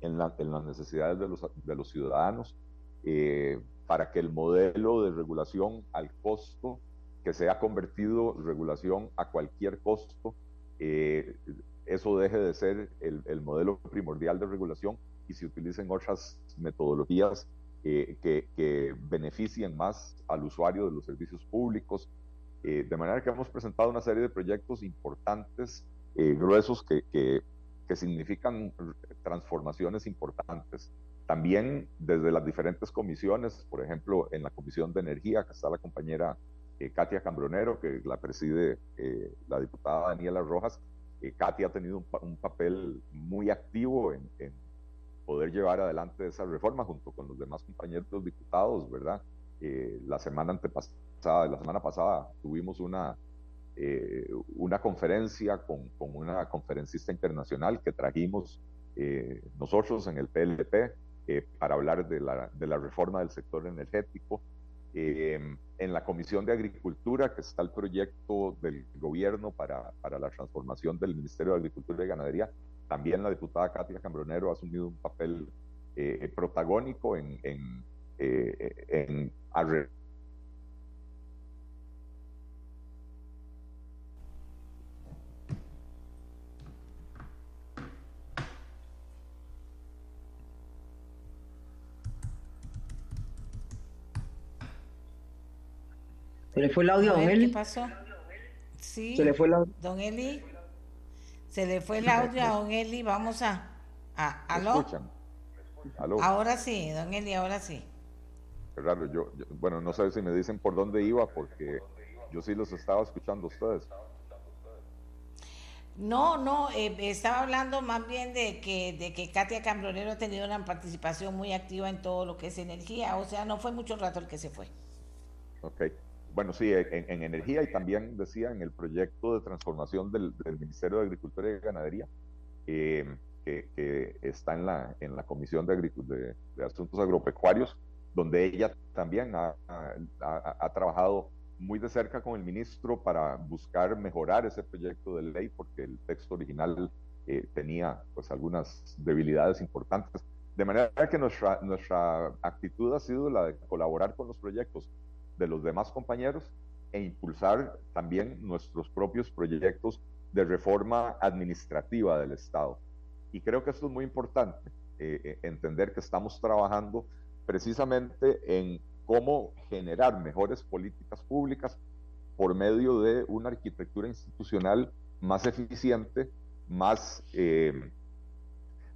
en, la, en, las necesidades de los, de los ciudadanos, eh, para que el modelo de regulación al costo, que se ha convertido regulación a cualquier costo, eh, eso deje de ser el, el modelo primordial de regulación y se utilicen otras metodologías que, beneficien más al usuario de los servicios públicos. Eh, de manera que hemos presentado una serie de proyectos importantes, eh, gruesos, que, que, significan transformaciones importantes. También desde las diferentes comisiones, por ejemplo, en la Comisión de Energía, que está la compañera eh, Katia Cambronero, que la preside la diputada Daniela Rojas, Katia ha tenido un, papel muy activo en poder llevar adelante esa reforma junto con los demás compañeros diputados, ¿verdad? Eh, la semana antepasada, la semana pasada tuvimos una, eh, una conferencia con, con, una conferencista internacional que trajimos eh, nosotros en el PLP para hablar de la, de la, reforma del sector energético. en la Comisión de Agricultura, que está el proyecto del gobierno para, para la transformación del Ministerio de Agricultura y Ganadería, también la diputada Katia Cambronero ha asumido un papel eh, protagónico en, en, eh, en Se le fue el audio a don Eli. ¿Qué pasó? Sí. Se le fue el audio. Don Eli. Se le fue el audio a don Eli, vamos a... a ¿Aló? ¿Aló? Ahora sí, don Eli, ahora sí. Raro, yo, bueno, no sé si me dicen por dónde iba, porque yo sí los estaba escuchando a ustedes. No, no, eh, estaba hablando más bien de que, de que Katia Cambronero ha tenido una participación muy activa en todo lo que es energía, o sea, no fue mucho rato el que se fue. Ok bueno, sí, en, energía y también decía en el proyecto de transformación del, Ministerio de Agricultura y Ganadería, eh, que, está en la, en la Comisión de, de, Asuntos Agropecuarios, donde ella también ha, ha, trabajado muy de cerca con el ministro para buscar mejorar ese proyecto de ley, porque el texto original eh, tenía pues algunas debilidades importantes. De manera que nuestra, nuestra actitud ha sido la de colaborar con los proyectos de los demás compañeros e impulsar también nuestros propios proyectos de reforma administrativa del Estado. Y creo que esto es muy importante, eh, eh, entender que estamos trabajando precisamente en cómo generar mejores políticas públicas por medio de una arquitectura institucional más eficiente, más, eh,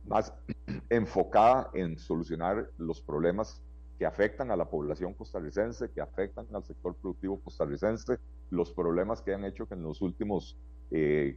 más enfocada en solucionar los problemas que afectan a la población costarricense, que afectan al sector productivo costarricense, los problemas que han hecho que en los últimos eh,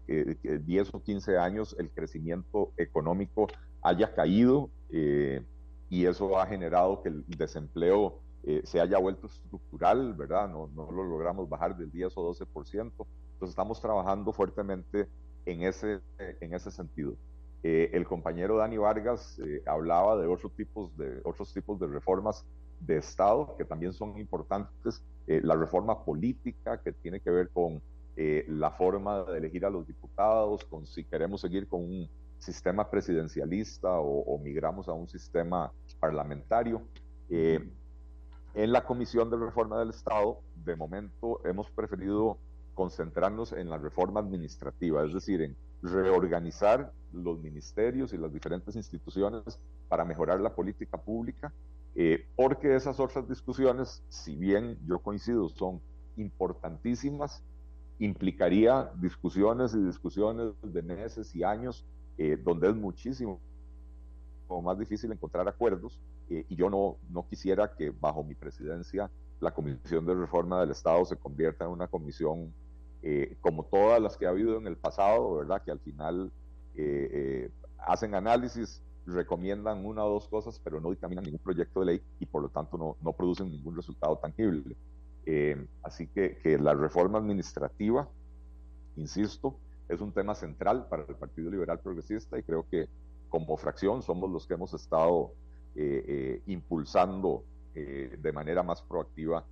10 o 15 años el crecimiento económico haya caído eh, y eso ha generado que el desempleo eh, se haya vuelto estructural, ¿verdad? No, no lo logramos bajar del 10 o 12%. Entonces estamos trabajando fuertemente en ese, en ese sentido. Eh, el compañero Dani Vargas eh, hablaba de otros tipos de, otros tipos de reformas de Estado que también son importantes. Eh, la reforma política que tiene que ver con la forma de elegir a los diputados, con si queremos seguir con un sistema presidencialista o, o migramos a un sistema parlamentario. en la Comisión de Reforma del Estado, de momento hemos preferido concentrarnos en la reforma administrativa, es decir, en reorganizar los ministerios y las diferentes instituciones para mejorar la política pública eh, porque esas otras discusiones, si bien yo coincido, son importantísimas, implicaría discusiones y discusiones de meses y años, eh, donde es muchísimo más difícil encontrar acuerdos, eh, y yo no, no quisiera que bajo mi presidencia la Comisión de Reforma del Estado se convierta en una comisión como todas las que ha habido en el pasado, ¿verdad? Que al final hacen análisis, recomiendan una o dos cosas, pero no dictaminan ningún proyecto de ley y por lo tanto no, no producen ningún resultado tangible. Eh, así que, la reforma administrativa, insisto, es un tema central para el Partido Liberal Progresista y creo que como fracción somos los que hemos estado eh, eh, impulsando de manera más proactiva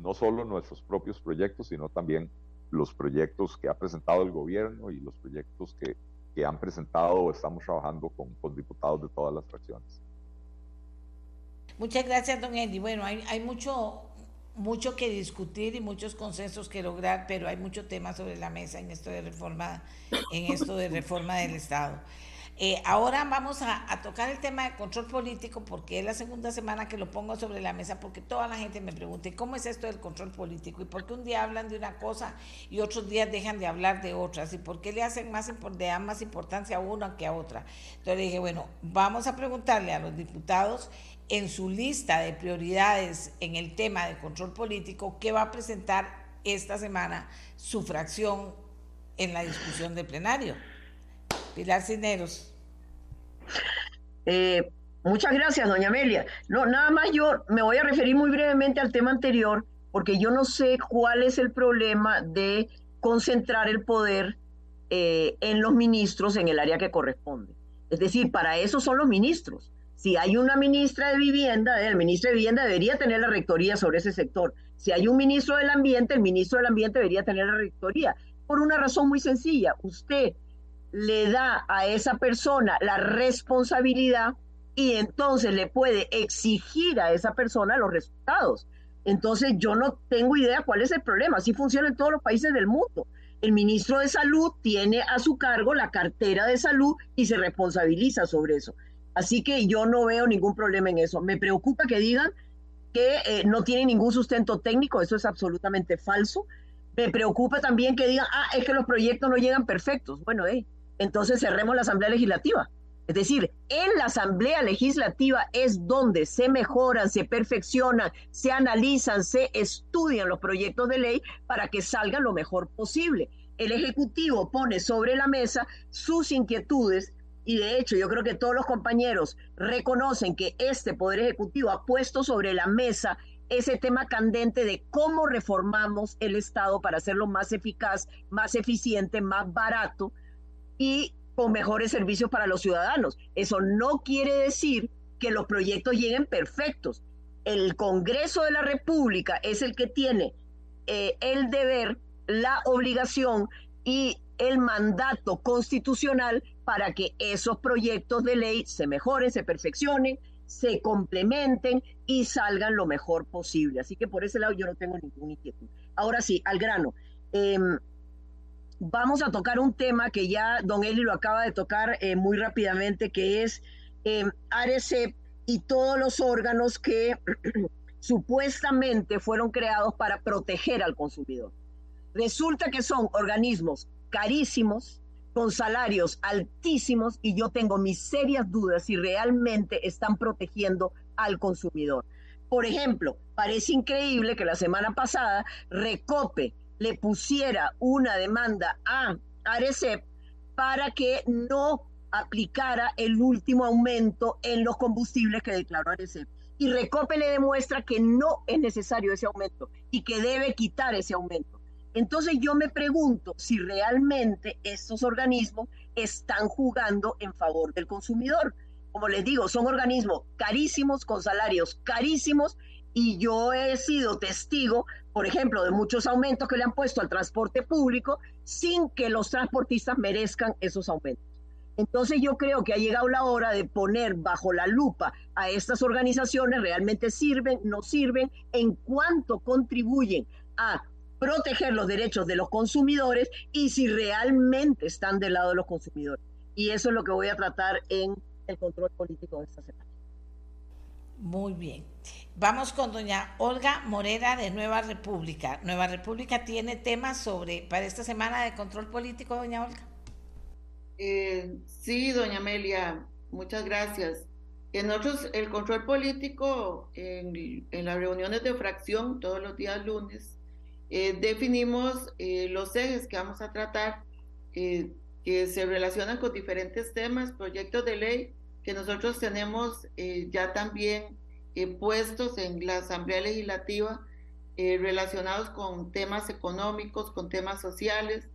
no solo nuestros propios proyectos, sino también los proyectos que ha presentado el gobierno y los proyectos que, que han presentado o estamos trabajando con, con, diputados de todas las fracciones. Muchas gracias, don Eddie. Bueno, hay, hay mucho, mucho que discutir y muchos consensos que lograr, pero hay mucho tema sobre la mesa en esto de reforma, en esto de reforma del Estado. Eh, ahora vamos a, tocar el tema de control político porque es la segunda semana que lo pongo sobre la mesa porque toda la gente me pregunta, ¿cómo es esto del control político? ¿Y por qué un día hablan de una cosa y otros días dejan de hablar de otras? ¿Y por qué le hacen más, le dan más importancia a una que a otra? Entonces dije, bueno, vamos a preguntarle a los diputados en su lista de prioridades en el tema de control político, ¿qué va a presentar esta semana su fracción en la discusión de plenario? Pilar Cineros. Eh, muchas gracias, doña Amelia. No, nada más yo me voy a referir muy brevemente al tema anterior, porque yo no sé cuál es el problema de concentrar el poder eh, en los ministros en el área que corresponde. Es decir, para eso son los ministros. Si hay una ministra de vivienda, el ministro de vivienda debería tener la rectoría sobre ese sector. Si hay un ministro del ambiente, el ministro del ambiente debería tener la rectoría. Por una razón muy sencilla, usted le da a esa persona la responsabilidad y entonces le puede exigir a esa persona los resultados. Entonces yo no tengo idea cuál es el problema. Así funciona en todos los países del mundo. El ministro de Salud tiene a su cargo la cartera de salud y se responsabiliza sobre eso. Así que yo no veo ningún problema en eso. Me preocupa que digan que eh, no tiene ningún sustento técnico. Eso es absolutamente falso. Me preocupa también que digan, ah, es que los proyectos no llegan perfectos. Bueno, eh, entonces cerremos la Asamblea Legislativa. Es decir, en la Asamblea Legislativa es donde se mejoran, se perfeccionan, se analizan, se estudian los proyectos de ley para que salgan lo mejor posible. El Ejecutivo pone sobre la mesa sus inquietudes y de hecho yo creo que todos los compañeros reconocen que este Poder Ejecutivo ha puesto sobre la mesa ese tema candente de cómo reformamos el Estado para hacerlo más eficaz, más eficiente, más barato y con mejores servicios para los ciudadanos. Eso no quiere decir que los proyectos lleguen perfectos. El Congreso de la República es el que tiene eh, el deber, la obligación y el mandato constitucional para que esos proyectos de ley se mejoren, se perfeccionen, se complementen y salgan lo mejor posible. Así que por ese lado yo no tengo ninguna inquietud. Ahora sí, al grano. Em, vamos a tocar un tema que ya don Eli lo acaba de tocar eh, muy rápidamente, que es eh, ARECEP y todos los órganos que supuestamente fueron creados para proteger al consumidor. Resulta que son organismos carísimos, con salarios altísimos, y yo tengo mis serias dudas si realmente están protegiendo al consumidor. Por ejemplo, parece increíble que la semana pasada Recope le pusiera una demanda a Arecep para que no aplicara el último aumento en los combustibles que declaró Arecep. Y Recope le demuestra que no es necesario ese aumento y que debe quitar ese aumento. Entonces yo me pregunto si realmente estos organismos están jugando en favor del consumidor. Como les digo, son organismos carísimos, con salarios carísimos, y yo he sido testigo por ejemplo, de muchos aumentos que le han puesto al transporte público sin que los transportistas merezcan esos aumentos. Entonces yo creo que ha llegado la hora de poner bajo la lupa a estas organizaciones, realmente sirven, no sirven, en cuánto contribuyen a proteger los derechos de los consumidores y si realmente están del lado de los consumidores. Y eso es lo que voy a tratar en el control político de esta semana. Muy bien. Vamos con doña Olga Morera de Nueva República. Nueva República tiene temas sobre, para esta semana de control político, doña Olga. Eh, sí, doña Amelia, muchas gracias. En nosotros, el control político, en, las reuniones de fracción, todos los días lunes, eh, definimos eh, los ejes que vamos a tratar, que se relacionan con diferentes temas, proyectos de ley que nosotros tenemos ya también puestos en la Asamblea Legislativa relacionados con temas económicos, con temas sociales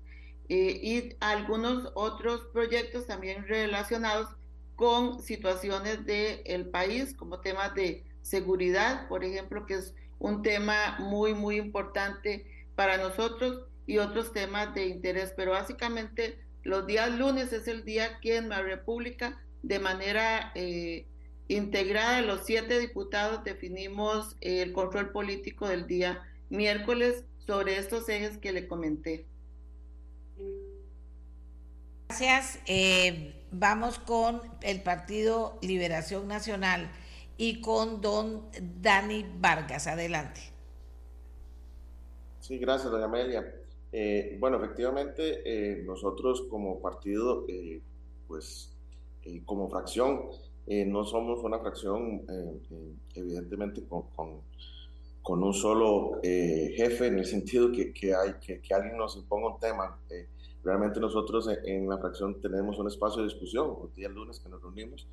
y algunos otros proyectos también relacionados con situaciones del país, como temas de seguridad, por ejemplo, que es un tema muy, muy importante para nosotros, y otros temas de interés. Pero básicamente los días lunes es el día que en la República, de manera eh, integrada, los siete diputados definimos el control político del día miércoles sobre estos ejes que le comenté. Gracias. Eh, vamos con el Partido Liberación Nacional y con don Dani Vargas. Adelante. Sí, gracias, doña Amelia. Eh, bueno, efectivamente, eh, nosotros como partido, pues como fracción, no somos una fracción, evidentemente, con, con, un solo jefe, en el sentido que, que hay, que, que, alguien nos imponga un tema. Realmente nosotros en la fracción tenemos un espacio de discusión, los días lunes que nos reunimos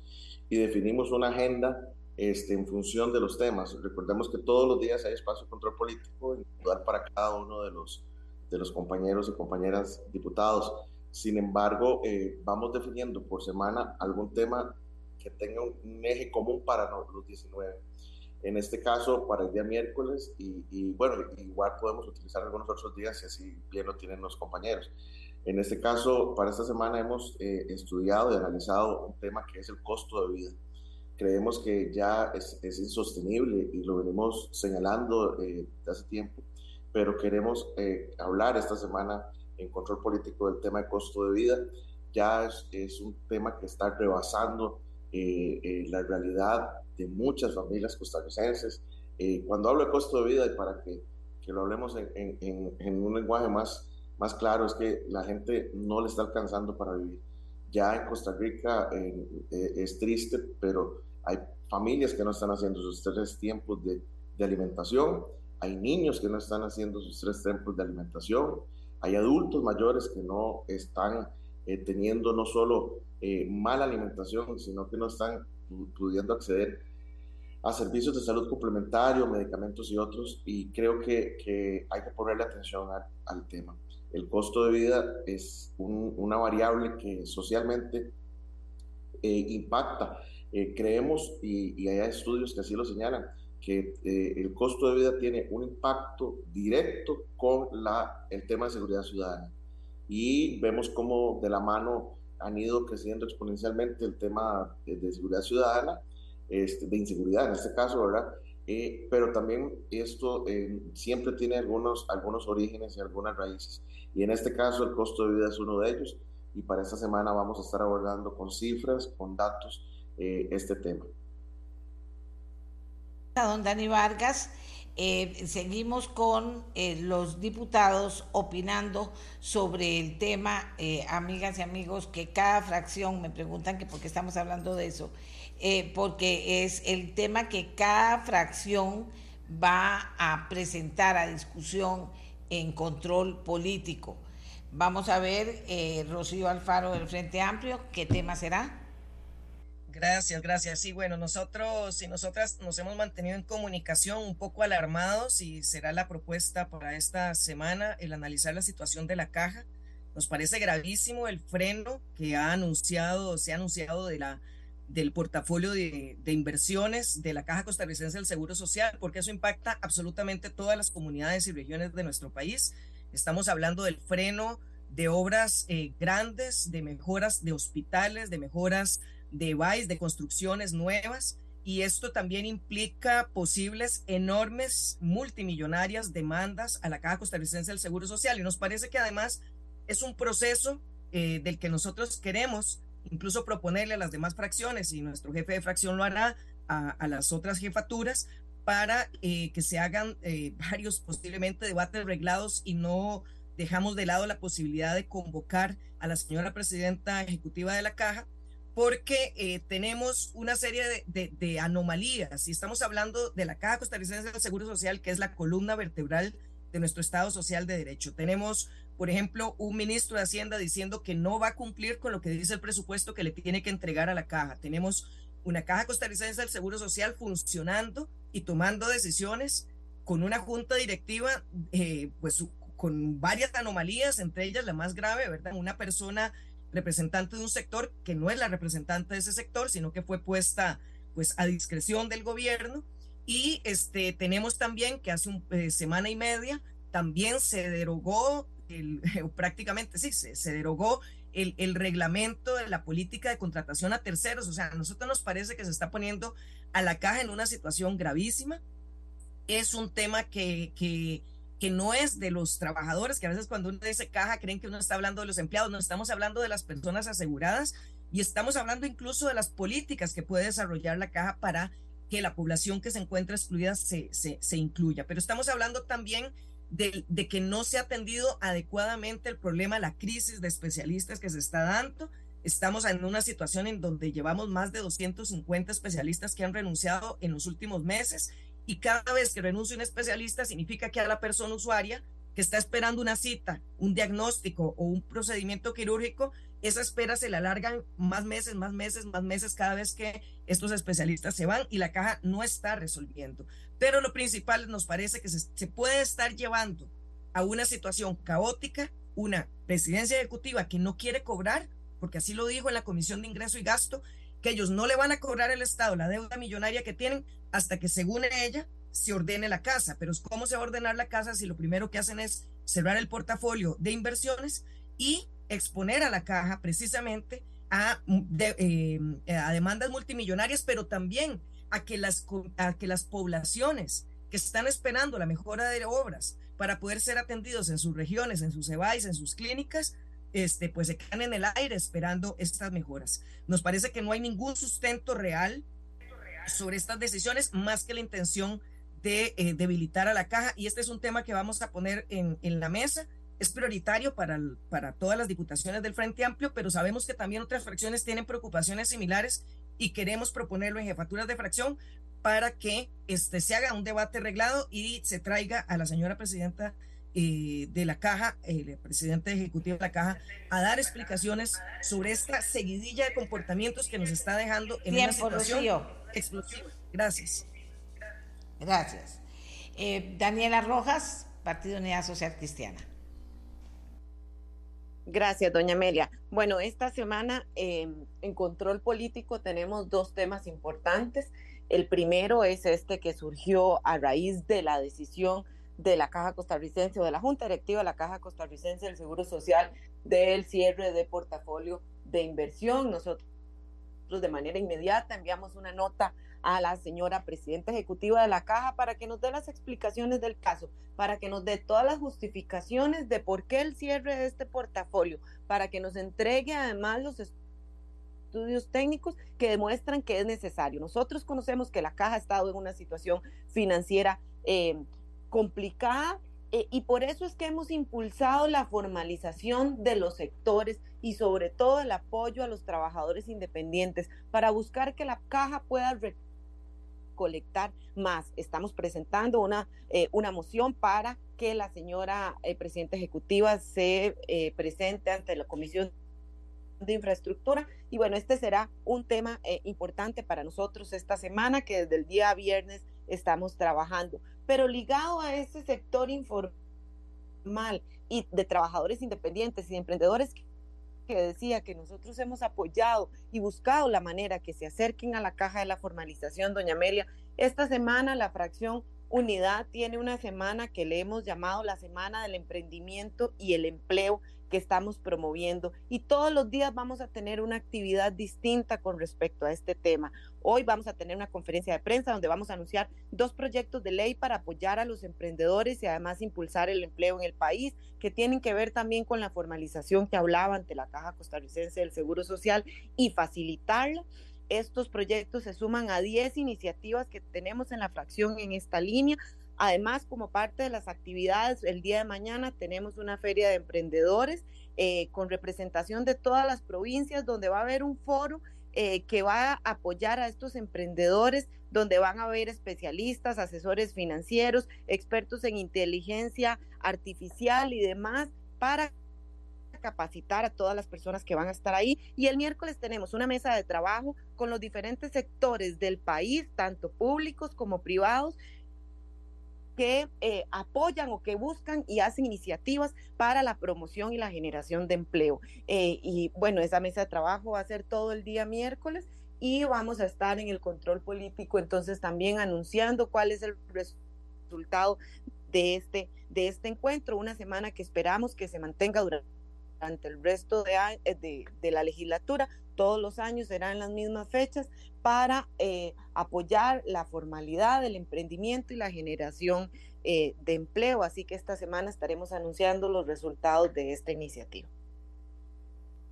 y definimos una agenda este, en función de los temas. Recordemos que todos los días hay espacio de control político para cada uno de los, de los compañeros y compañeras diputados. Sin embargo, eh, vamos definiendo por semana algún tema que tenga un, eje común para los 19. En este caso, para el día miércoles, y, y bueno, igual podemos utilizar algunos otros días si así bien lo tienen los compañeros. En este caso, para esta semana hemos eh, estudiado y analizado un tema que es el costo de vida. Creemos que ya es, insostenible y lo venimos señalando eh, hace tiempo, pero queremos eh, hablar esta semana en control político del tema de costo de vida. Ya es, un tema que está rebasando la realidad de muchas familias costarricenses. cuando hablo de costo de vida, y para que, que lo hablemos en, un lenguaje más más claro es que la gente no le está alcanzando para vivir. Ya en Costa Rica eh, es triste, pero hay familias que no están haciendo sus tres tiempos de, alimentación, hay niños que no están haciendo sus tres tiempos de alimentación, hay adultos mayores que no están eh, teniendo no solo eh, mala alimentación, sino que no están pudiendo acceder a servicios de salud complementario, medicamentos y otros, y creo que, que hay que ponerle atención al tema. El costo de vida es una variable que socialmente eh, impacta. Eh, creemos, y, hay estudios que así lo señalan, que eh, el costo de vida tiene un impacto directo con la, el tema de seguridad ciudadana. Y vemos cómo de la mano han ido creciendo exponencialmente el tema de, seguridad ciudadana, este, de inseguridad en este caso, ¿verdad? pero también esto siempre tiene algunos, algunos orígenes y algunas raíces. Y en este caso el costo de vida es uno de ellos. Y para esta semana vamos a estar abordando con cifras, con datos, eh, este tema. Don Dani Vargas, eh, seguimos con eh, los diputados opinando sobre el tema, amigas y amigos, que cada fracción, me preguntan que por qué estamos hablando de eso, porque es el tema que cada fracción va a presentar a discusión en control político. Vamos a ver, eh, Rocío Alfaro del Frente Amplio, ¿qué tema será? Gracias, gracias. Sí, bueno, nosotros y nosotras nos hemos mantenido en comunicación un poco alarmados y será la propuesta para esta semana el analizar la situación de la caja. Nos parece gravísimo el freno que ha anunciado, se ha anunciado de la del portafolio de, inversiones de la Caja Costarricense del Seguro Social, porque eso impacta absolutamente todas las comunidades y regiones de nuestro país. Estamos hablando del freno de obras eh, grandes, de mejoras de hospitales, de mejoras de de construcciones nuevas, y esto también implica posibles enormes multimillonarias demandas a la Caja Costarricense del Seguro Social. Y nos parece que además es un proceso eh, del que nosotros queremos incluso proponerle a las demás fracciones, y nuestro jefe de fracción lo hará, a, las otras jefaturas para eh, que se hagan eh, varios posiblemente debates reglados y no dejamos de lado la posibilidad de convocar a la señora presidenta ejecutiva de la caja porque eh, tenemos una serie de, anomalías y estamos hablando de la Caja Costarricense del Seguro Social, que es la columna vertebral de nuestro Estado Social de Derecho. Tenemos, por ejemplo, un ministro de Hacienda diciendo que no va a cumplir con lo que dice el presupuesto que le tiene que entregar a la caja. Tenemos una Caja Costarricense del Seguro Social funcionando y tomando decisiones con una junta directiva, eh, pues con varias anomalías, entre ellas la más grave, ¿verdad? Una persona representante de un sector que no es la representante de ese sector, sino que fue puesta pues a discreción del gobierno. Y este, tenemos también que hace una eh, semana y media también se derogó, el, prácticamente sí, se, se derogó el, el, reglamento de la política de contratación a terceros. O sea, a nosotros nos parece que se está poniendo a la caja en una situación gravísima. Es un tema que, que que no es de los trabajadores, que a veces cuando uno dice caja creen que uno está hablando de los empleados, no estamos hablando de las personas aseguradas y estamos hablando incluso de las políticas que puede desarrollar la caja para que la población que se encuentra excluida se, se, incluya. Pero estamos hablando también de, de, que no se ha atendido adecuadamente el problema, la crisis de especialistas que se está dando. Estamos en una situación en donde llevamos más de 250 especialistas que han renunciado en los últimos meses y cada vez que renuncia un especialista significa que a la persona usuaria que está esperando una cita, un diagnóstico o un procedimiento quirúrgico, esa espera se le alargan más meses, más meses, más meses cada vez que estos especialistas se van y la caja no está resolviendo. Pero lo principal nos parece que se, se puede estar llevando a una situación caótica, una presidencia ejecutiva que no quiere cobrar, porque así lo dijo en la Comisión de Ingreso y Gasto, ellos no le van a cobrar al Estado la deuda millonaria que tienen hasta que según ella se ordene la casa. Pero ¿cómo se va a ordenar la casa si lo primero que hacen es cerrar el portafolio de inversiones y exponer a la caja precisamente a, eh, a demandas multimillonarias, pero también a que, las, a que las poblaciones que están esperando la mejora de obras para poder ser atendidos en sus regiones, en sus EBAIS, en sus clínicas, este, pues se quedan en el aire esperando estas mejoras. Nos parece que no hay ningún sustento real sobre estas decisiones más que la intención de eh, debilitar a la caja y este es un tema que vamos a poner en, en la mesa. Es prioritario para, para todas las diputaciones del Frente Amplio, pero sabemos que también otras fracciones tienen preocupaciones similares y queremos proponerlo en jefaturas de fracción para que este, se haga un debate reglado y se traiga a la señora presidenta eh, de la caja, el presidente ejecutivo de la caja, a dar explicaciones sobre esta seguidilla de comportamientos que nos está dejando en una situación explosiva. Gracias. Gracias. Eh, Daniela Rojas, Partido Unidad Social Cristiana. Gracias, doña Amelia. Bueno, esta semana em, en control político tenemos dos temas importantes. El primero es este que surgió a raíz de la decisión de la Caja Costarricense o de la Junta Directiva de la Caja Costarricense del Seguro Social del cierre de portafolio de inversión. Nosotros de manera inmediata enviamos una nota a la señora presidenta ejecutiva de la caja para que nos dé las explicaciones del caso, para que nos dé todas las justificaciones de por qué el cierre de este portafolio, para que nos entregue además los estudios técnicos que demuestran que es necesario. Nosotros conocemos que la caja ha estado en una situación financiera eh, complicada eh, y por eso es que hemos impulsado la formalización de los sectores y sobre todo el apoyo a los trabajadores independientes para buscar que la caja pueda recolectar más. Estamos presentando una, eh, una moción para que la señora eh, presidenta ejecutiva se presente ante la Comisión de infraestructura. Y bueno, este será un tema importante para nosotros esta semana, que desde el día viernes estamos trabajando pero ligado a ese sector informal y de trabajadores independientes y de emprendedores que decía que nosotros hemos apoyado y buscado la manera que se acerquen a la caja de la formalización, doña Amelia. Esta semana la fracción Unidad tiene una semana que le hemos llamado la Semana del Emprendimiento y el Empleo que estamos promoviendo y todos los días vamos a tener una actividad distinta con respecto a este tema. Hoy vamos a tener una conferencia de prensa donde vamos a anunciar dos proyectos de ley para apoyar a los emprendedores y además impulsar el empleo en el país que tienen que ver también con la formalización que hablaba ante la Caja Costarricense del Seguro Social y facilitarla. Estos proyectos se suman a 10 iniciativas que tenemos en la fracción en esta línea. Además, como parte de las actividades, el día de mañana tenemos una feria de emprendedores eh, con representación de todas las provincias, donde va a haber un foro eh, que va a apoyar a estos emprendedores, donde van a haber especialistas, asesores financieros, expertos en inteligencia artificial y demás, para capacitar a todas las personas que van a estar ahí. Y el miércoles tenemos una mesa de trabajo con los diferentes sectores del país, tanto públicos como privados, que eh, apoyan o que buscan y hacen iniciativas para la promoción y la generación de empleo. Eh, y bueno, esa mesa de trabajo va a ser todo el día miércoles y vamos a estar en el control político entonces también anunciando cuál es el resultado de este, de este encuentro, una semana que esperamos que se mantenga durante el resto eh, de, de, la legislatura, todos los años serán las mismas fechas para eh, apoyar la formalidad del emprendimiento y la generación eh, de empleo. Así que esta semana estaremos anunciando los resultados de esta iniciativa.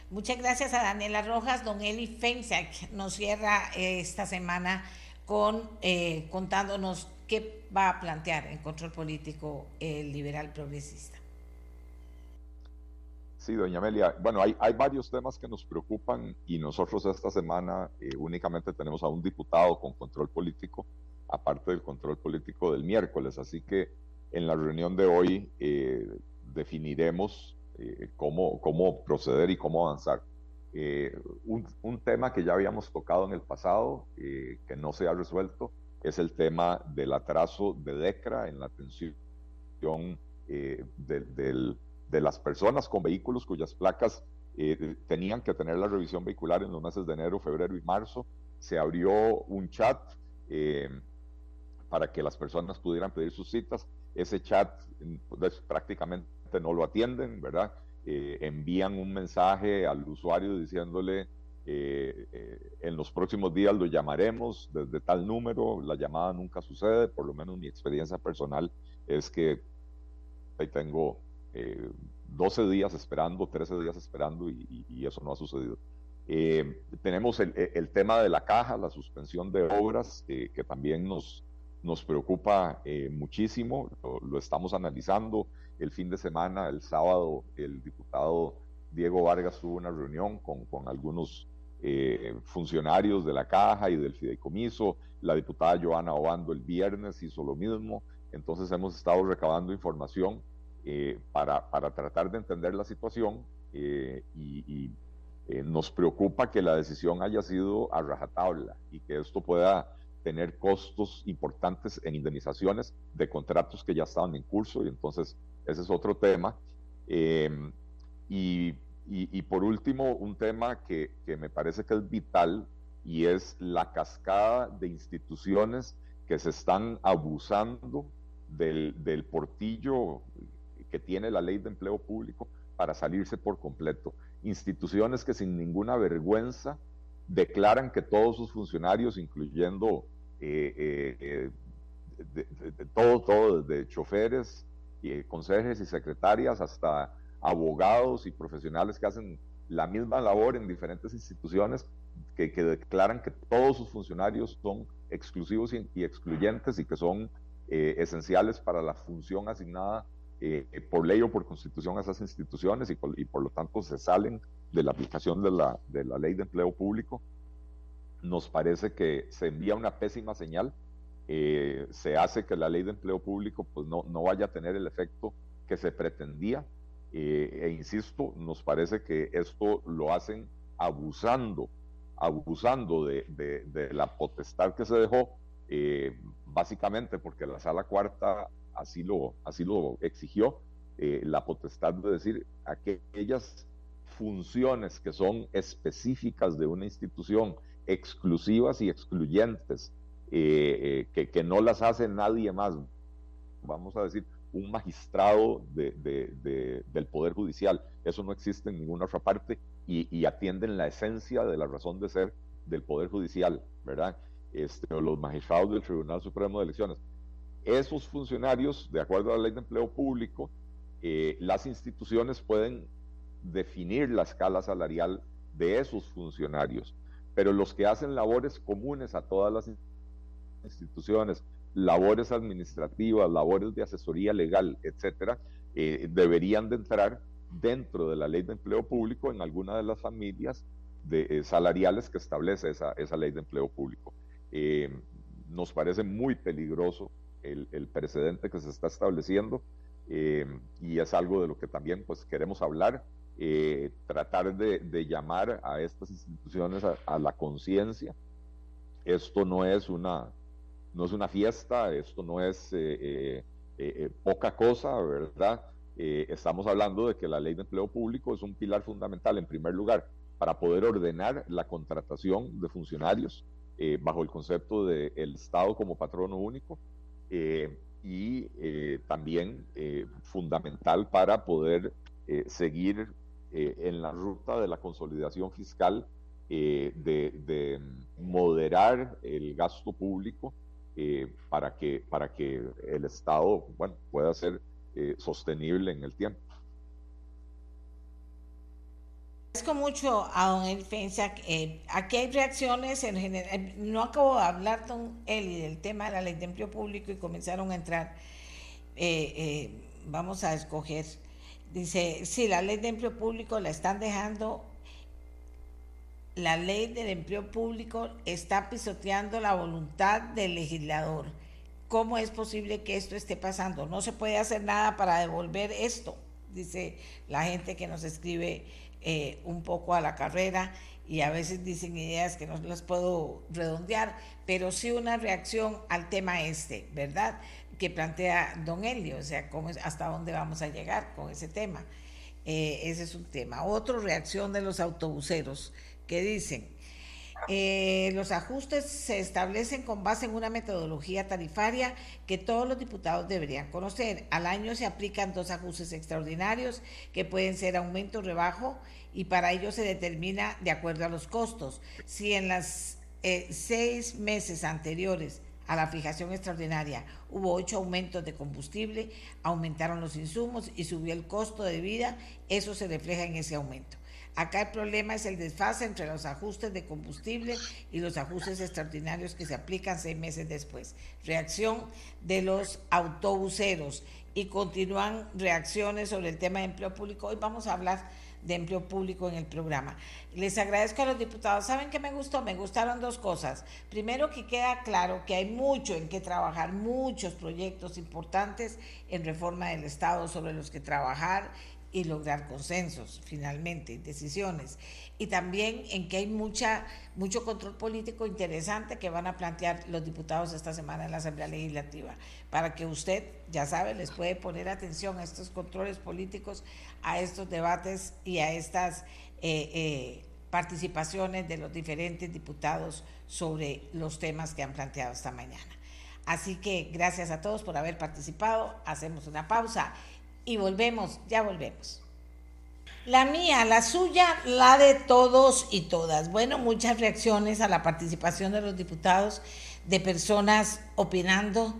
Muchas gracias a Daniela Rojas. Don Eli Feinsack nos cierra esta semana con contándonos qué va a plantear en control político el liberal progresista. Sí, doña Amelia. Bueno, hay, hay, varios temas que nos preocupan y nosotros esta semana eh, únicamente tenemos a un diputado con control político, aparte del control político del miércoles. Así que en la reunión de hoy eh, definiremos eh, cómo, cómo proceder y cómo avanzar. Un, un, tema que ya habíamos tocado en el pasado, que no se ha resuelto, es el tema del atraso de DECRA en la atención del de las personas con vehículos cuyas placas eh, tenían que tener la revisión vehicular en los meses de enero, febrero y marzo. Se abrió un chat eh, para que las personas pudieran pedir sus citas. Ese chat pues, prácticamente no lo atienden, ¿verdad? Eh, envían un mensaje al usuario diciéndole en los próximos días lo llamaremos desde tal número, la llamada nunca sucede, por lo menos mi experiencia personal es que ahí tengo 12 eh, días esperando, 13 días esperando y, eso no ha sucedido. Eh, tenemos el, tema de la caja, la suspensión de obras, eh, que también nos, nos preocupa muchísimo, lo, estamos analizando. El fin de semana, el sábado, el diputado Diego Vargas tuvo una reunión con, con algunos funcionarios de la caja y del fideicomiso. La diputada Joana Obando el viernes hizo lo mismo. Entonces hemos estado recabando información eh, para, para, tratar de entender la situación eh, y, eh, nos preocupa que la decisión haya sido a rajatabla y que esto pueda tener costos importantes en indemnizaciones de contratos que ya estaban en curso y entonces ese es otro tema. Y, y, por último, un tema que, que me parece que es vital y es la cascada de instituciones que se están abusando del, del portillo que tiene la ley de empleo público para salirse por completo. Instituciones que sin ninguna vergüenza declaran que todos sus funcionarios, incluyendo eh, eh, de, todo, todo, desde choferes, y consejeros y secretarias hasta abogados y profesionales que hacen la misma labor en diferentes instituciones, que, declaran que todos sus funcionarios son exclusivos y, excluyentes y que son eh, esenciales para la función asignada eh, por ley o por constitución a esas instituciones y por, lo tanto se salen de la aplicación de la, de la ley de empleo público, nos parece que se envía una pésima señal, eh, se hace que la ley de empleo público pues no, no vaya a tener el efecto que se pretendía eh, e insisto, nos parece que esto lo hacen abusando, abusando de, de, la potestad que se dejó, básicamente porque la sala cuarta así lo, así exigió, eh, la potestad de decir aquellas funciones que son específicas de una institución, exclusivas y excluyentes, eh, eh, que, no las hace nadie más, vamos a decir, un magistrado del Poder Judicial. Eso no existe en ninguna otra parte y, y, atienden la esencia de la razón de ser del Poder Judicial, ¿verdad? Este, los magistrados del Tribunal Supremo de Elecciones esos funcionarios, de acuerdo a la ley de empleo público, eh, las instituciones pueden definir la escala salarial de esos funcionarios, pero los que hacen labores comunes a todas las instituciones, labores administrativas, labores de asesoría legal, etcétera, eh, deberían de entrar dentro de la ley de empleo público en alguna de las familias de, eh, salariales que establece esa, esa, ley de empleo público. Nos parece muy peligroso el, el, precedente que se está estableciendo y es algo de lo que también pues, queremos hablar, tratar de, de, llamar a estas instituciones a, a la conciencia. Esto no es una, no es una fiesta, esto no es eh, eh, poca cosa, ¿verdad? estamos hablando de que la ley de empleo público es un pilar fundamental, en primer lugar, para poder ordenar la contratación de funcionarios bajo el concepto del Estado como patrono único y también fundamental para poder seguir en la ruta de la consolidación fiscal, de, de, moderar el gasto público eh, para, que, para que el Estado bueno, pueda ser eh, sostenible en el tiempo. Agradezco mucho a don Eli Eh, aquí hay reacciones en general. No acabo de hablar, don Eli, del tema de la ley de empleo público y comenzaron a entrar. Eh, vamos a escoger. Dice, sí, la ley de empleo público la están dejando la ley del empleo público está pisoteando la voluntad del legislador. ¿Cómo es posible que esto esté pasando? No se puede hacer nada para devolver esto, dice la gente que nos escribe eh, un poco a la carrera y a veces dicen ideas que no las puedo redondear, pero sí una reacción al tema este, ¿verdad? Que plantea don Elio, o sea, cómo hasta dónde vamos a llegar con ese tema. Eh, ese es un tema. Otra reacción de los autobuseros que dicen, eh, los ajustes se establecen con base en una metodología tarifaria que todos los diputados deberían conocer. Al año se aplican dos ajustes extraordinarios que pueden ser aumento o rebajo y para ello se determina de acuerdo a los costos. Si en las eh, seis meses anteriores a la fijación extraordinaria hubo ocho aumentos de combustible, aumentaron los insumos y subió el costo de vida, eso se refleja en ese aumento. Acá el problema es el desfase entre los ajustes de combustible y los ajustes extraordinarios que se aplican seis meses después. Reacción de los autobuseros y continúan reacciones sobre el tema de empleo público. Hoy vamos a hablar de empleo público en el programa. Les agradezco a los diputados. ¿Saben qué me gustó? Me gustaron dos cosas. Primero, que queda claro que hay mucho en que trabajar, muchos proyectos importantes en reforma del Estado sobre los que trabajar y lograr consensos, finalmente, decisiones. Y también en que hay mucha, mucho control político interesante que van a plantear los diputados esta semana en la Asamblea Legislativa, para que usted, ya sabe, les puede poner atención a estos controles políticos, a estos debates y a estas eh, eh, participaciones de los diferentes diputados sobre los temas que han planteado esta mañana. Así que gracias a todos por haber participado. Hacemos una pausa y volvemos, ya volvemos. La mía, la suya, la de todos y todas. Bueno, muchas reacciones a la participación de los diputados, de personas opinando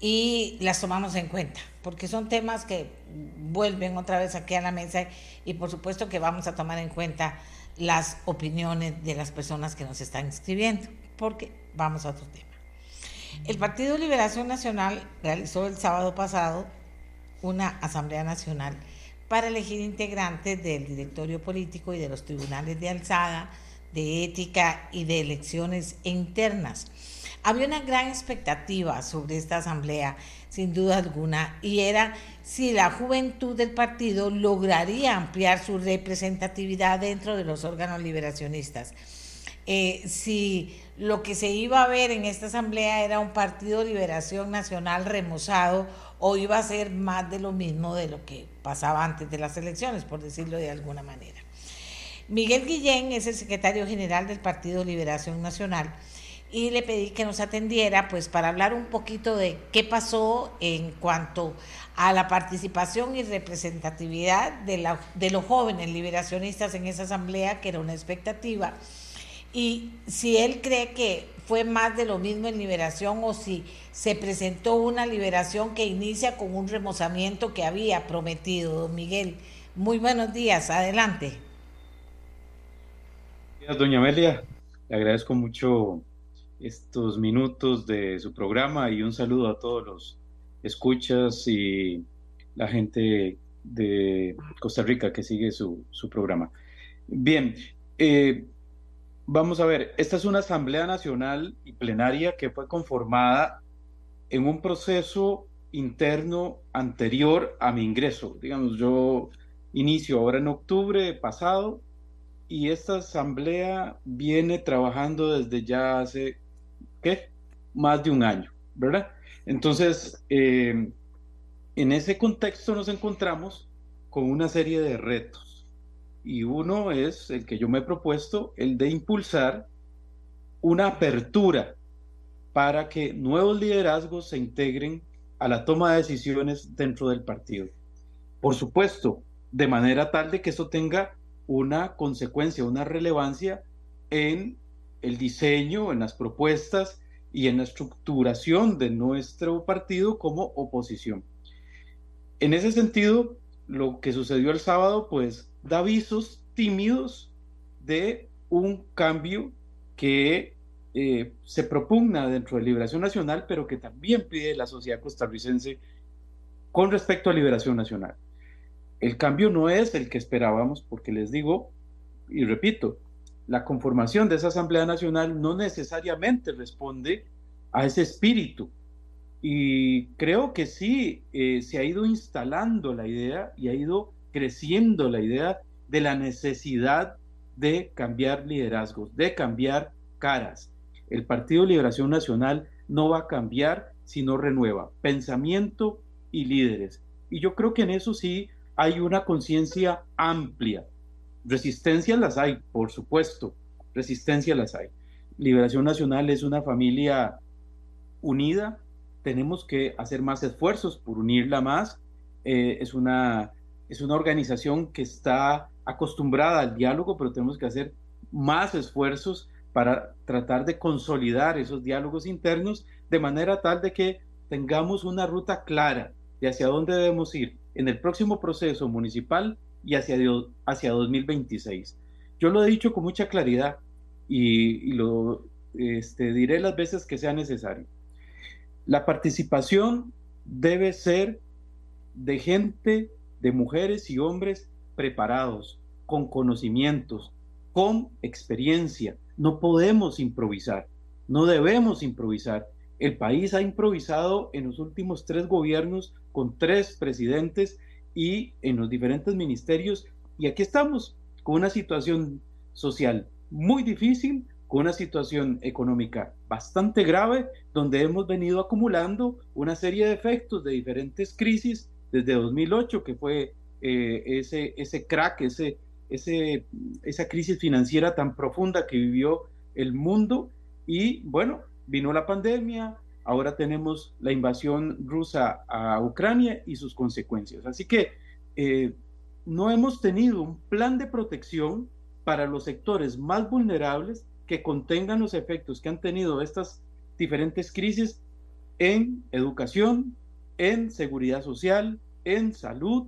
y las tomamos en cuenta, porque son temas que vuelven otra vez aquí a la mesa y por supuesto que vamos a tomar en cuenta las opiniones de las personas que nos están escribiendo, porque vamos a otro tema. El Partido Liberación Nacional realizó el sábado pasado una Asamblea Nacional para elegir integrantes del directorio político y de los tribunales de alzada, de ética y de elecciones internas. Había una gran expectativa sobre esta asamblea, sin duda alguna, y era si la juventud del partido lograría ampliar su representatividad dentro de los órganos liberacionistas. Eh, si lo que se iba a ver en esta asamblea era un partido liberación nacional remozado o iba a ser más de lo mismo de lo que pasaba antes de las elecciones, por decirlo de alguna manera. Miguel Guillén es el secretario general del Partido Liberación Nacional y le pedí que nos atendiera pues para hablar un poquito de qué pasó en cuanto a la participación y representatividad de, los jóvenes liberacionistas en esa asamblea, que era una expectativa, y si él cree que fue más de lo mismo en liberación o si se presentó una liberación que inicia con un remozamiento que había prometido. Don Miguel, muy buenos días, adelante. Doña Amelia, Le agradezco mucho estos minutos de su programa y un saludo a todos los escuchas y la gente de Costa Rica que sigue su, su programa. Bien, eh, vamos a ver, esta es una Asamblea Nacional y plenaria que fue conformada en un proceso interno anterior a mi ingreso. Digamos, yo inicio ahora en octubre pasado y esta asamblea viene trabajando desde ya hace, ¿qué? Más de un año, ¿verdad? Entonces, eh, en ese contexto nos encontramos con una serie de retos. Y uno es el que yo me he propuesto, el de impulsar una apertura para que nuevos liderazgos se integren a la toma de decisiones dentro del partido. Por supuesto, de manera tal de que eso tenga una consecuencia, una relevancia en el diseño, en las propuestas y en la estructuración de nuestro partido como oposición. En ese sentido, lo que sucedió el sábado, pues da avisos tímidos de un cambio que eh, se propugna dentro de Liberación Nacional, pero que también pide la sociedad costarricense con respecto a Liberación Nacional. El cambio no es el que esperábamos, porque les digo, y repito, la conformación de esa Asamblea Nacional no necesariamente responde a ese espíritu. Y creo que sí eh, se ha ido instalando la idea y ha ido creciendo la idea de la necesidad de cambiar liderazgos, de cambiar caras. El Partido Liberación Nacional no va a cambiar si no renueva pensamiento y líderes. Y yo creo que en eso sí hay una conciencia amplia. Resistencias las hay, por supuesto, resistencias las hay. Liberación Nacional es una familia unida, tenemos que hacer más esfuerzos por unirla más. Eh, es, una, es una organización que está acostumbrada al diálogo, pero tenemos que hacer más esfuerzos para tratar de consolidar esos diálogos internos de manera tal de que tengamos una ruta clara de hacia dónde debemos ir en el próximo proceso municipal y hacia, hacia 2026. Yo lo he dicho con mucha claridad y, lo este, diré las veces que sea necesario. La participación debe ser de gente, de mujeres y hombres preparados, con conocimientos, con experiencia. No podemos improvisar, no debemos improvisar. El país ha improvisado en los últimos tres gobiernos con tres presidentes y en los diferentes ministerios. Y aquí estamos con una situación social muy difícil, con una situación económica bastante grave, donde hemos venido acumulando una serie de efectos de diferentes crisis desde 2008, que fue eh, ese, ese crack, ese, ese, esa crisis financiera tan profunda que vivió el mundo. Y bueno, vino la pandemia, ahora tenemos la invasión rusa a Ucrania y sus consecuencias. Así que eh, no hemos tenido un plan de protección para los sectores más vulnerables que contengan los efectos que han tenido estas diferentes crisis en educación, en seguridad social, en salud,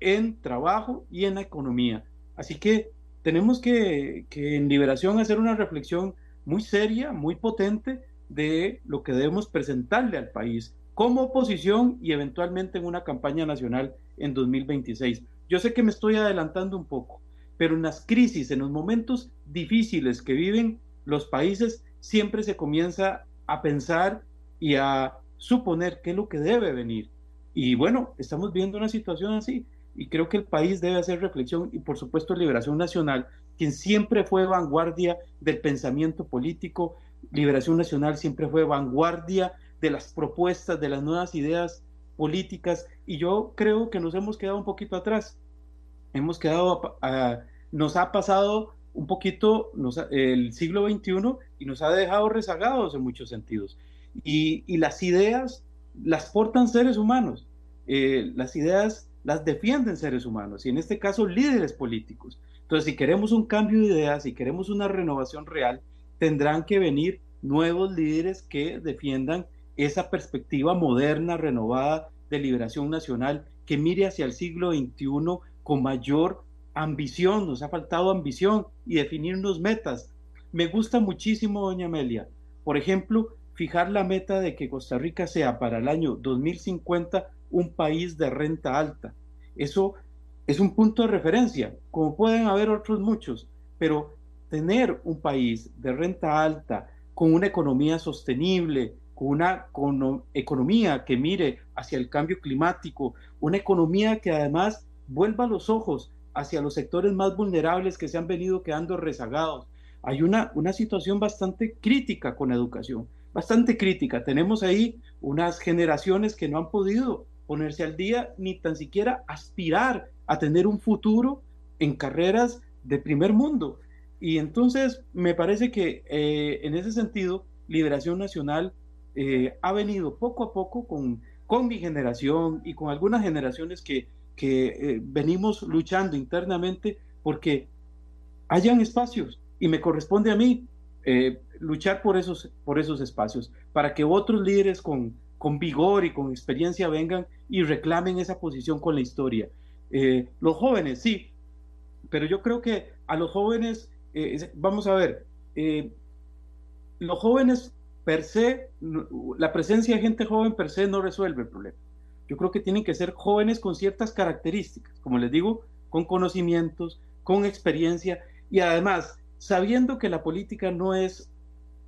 en trabajo y en la economía. Así que tenemos que, que en liberación hacer una reflexión muy seria, muy potente de lo que debemos presentarle al país como oposición y eventualmente en una campaña nacional en 2026. Yo sé que me estoy adelantando un poco, pero en las crisis, en los momentos difíciles que viven los países, siempre se comienza a pensar y a suponer qué es lo que debe venir. Y bueno, estamos viendo una situación así y creo que el país debe hacer reflexión y por supuesto Liberación Nacional, quien siempre fue vanguardia del pensamiento político, Liberación Nacional siempre fue vanguardia de las propuestas, de las nuevas ideas políticas, y yo creo que nos hemos quedado un poquito atrás. Hemos quedado, nos ha pasado un poquito el siglo XXI y nos ha dejado rezagados en muchos sentidos. Y, las ideas las portan seres humanos, eh, las ideas las defienden seres humanos, y en este caso líderes políticos. Entonces, si queremos un cambio de ideas, si queremos una renovación real, tendrán que venir nuevos líderes que defiendan esa perspectiva moderna, renovada de liberación nacional, que mire hacia el siglo XXI con mayor ambición, nos ha faltado ambición y definirnos metas. me gusta muchísimo, doña Amelia. Por ejemplo, fijar la meta de que Costa Rica sea para el año 2050 un país de renta alta. Eso es un punto de referencia, como pueden haber otros muchos, pero tener un país de renta alta, con una economía sostenible, con una economía que mire hacia el cambio climático, una economía que además vuelva los ojos hacia los sectores más vulnerables que se han venido quedando rezagados. Hay una, una situación bastante crítica con educación, bastante crítica. Tenemos ahí unas generaciones que no han podido ponerse al día ni tan siquiera aspirar a tener un futuro en carreras de primer mundo. Y entonces me parece que eh, en ese sentido, Liberación Nacional eh, ha venido poco a poco con, con mi generación y con algunas generaciones que, que eh, venimos luchando internamente porque hayan espacios y me corresponde a mí luchar por esos, por esos espacios, para que otros líderes con, con vigor y con experiencia vengan y reclamen esa posición con la historia. los jóvenes, sí, pero yo creo que a los jóvenes eh, vamos a ver, eh, los jóvenes per se, la presencia de gente joven per se no resuelve el problema. Yo creo que tienen que ser jóvenes con ciertas características, como les digo, con conocimientos, con experiencia y además sabiendo que la política no es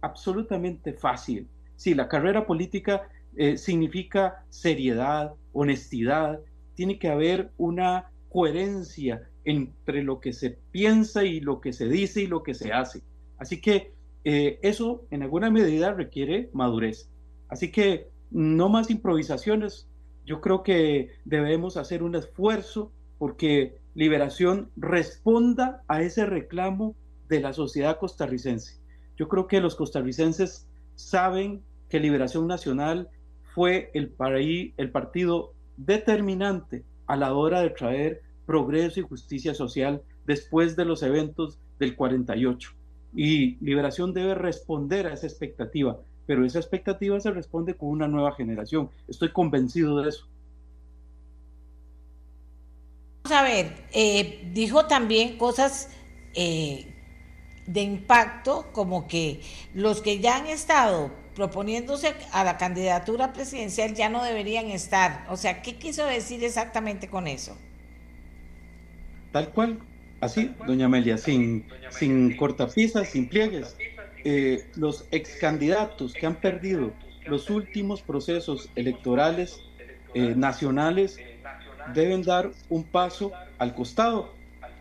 absolutamente fácil. Sí, la carrera política eh, significa seriedad, honestidad, tiene que haber una coherencia entre lo que se piensa y lo que se dice y lo que se hace. Así que eh, eso en alguna medida requiere madurez. Así que no más improvisaciones. Yo creo que debemos hacer un esfuerzo porque Liberación responda a ese reclamo de la sociedad costarricense. Yo creo que los costarricenses saben que Liberación Nacional fue el, el partido determinante a la hora de traer progreso y justicia social después de los eventos del 48. Y Liberación debe responder a esa expectativa, pero esa expectativa se responde con una nueva generación. Estoy convencido de eso. Vamos a ver, eh, dijo también cosas eh, de impacto, como que los que ya han estado proponiéndose a la candidatura presidencial ya no deberían estar. O sea, ¿qué quiso decir exactamente con eso? tal cual, así, doña Amelia, sin, sin cortapisas, sin pliegues. Eh, los ex candidatos que han perdido los últimos procesos electorales eh, nacionales deben dar un paso al costado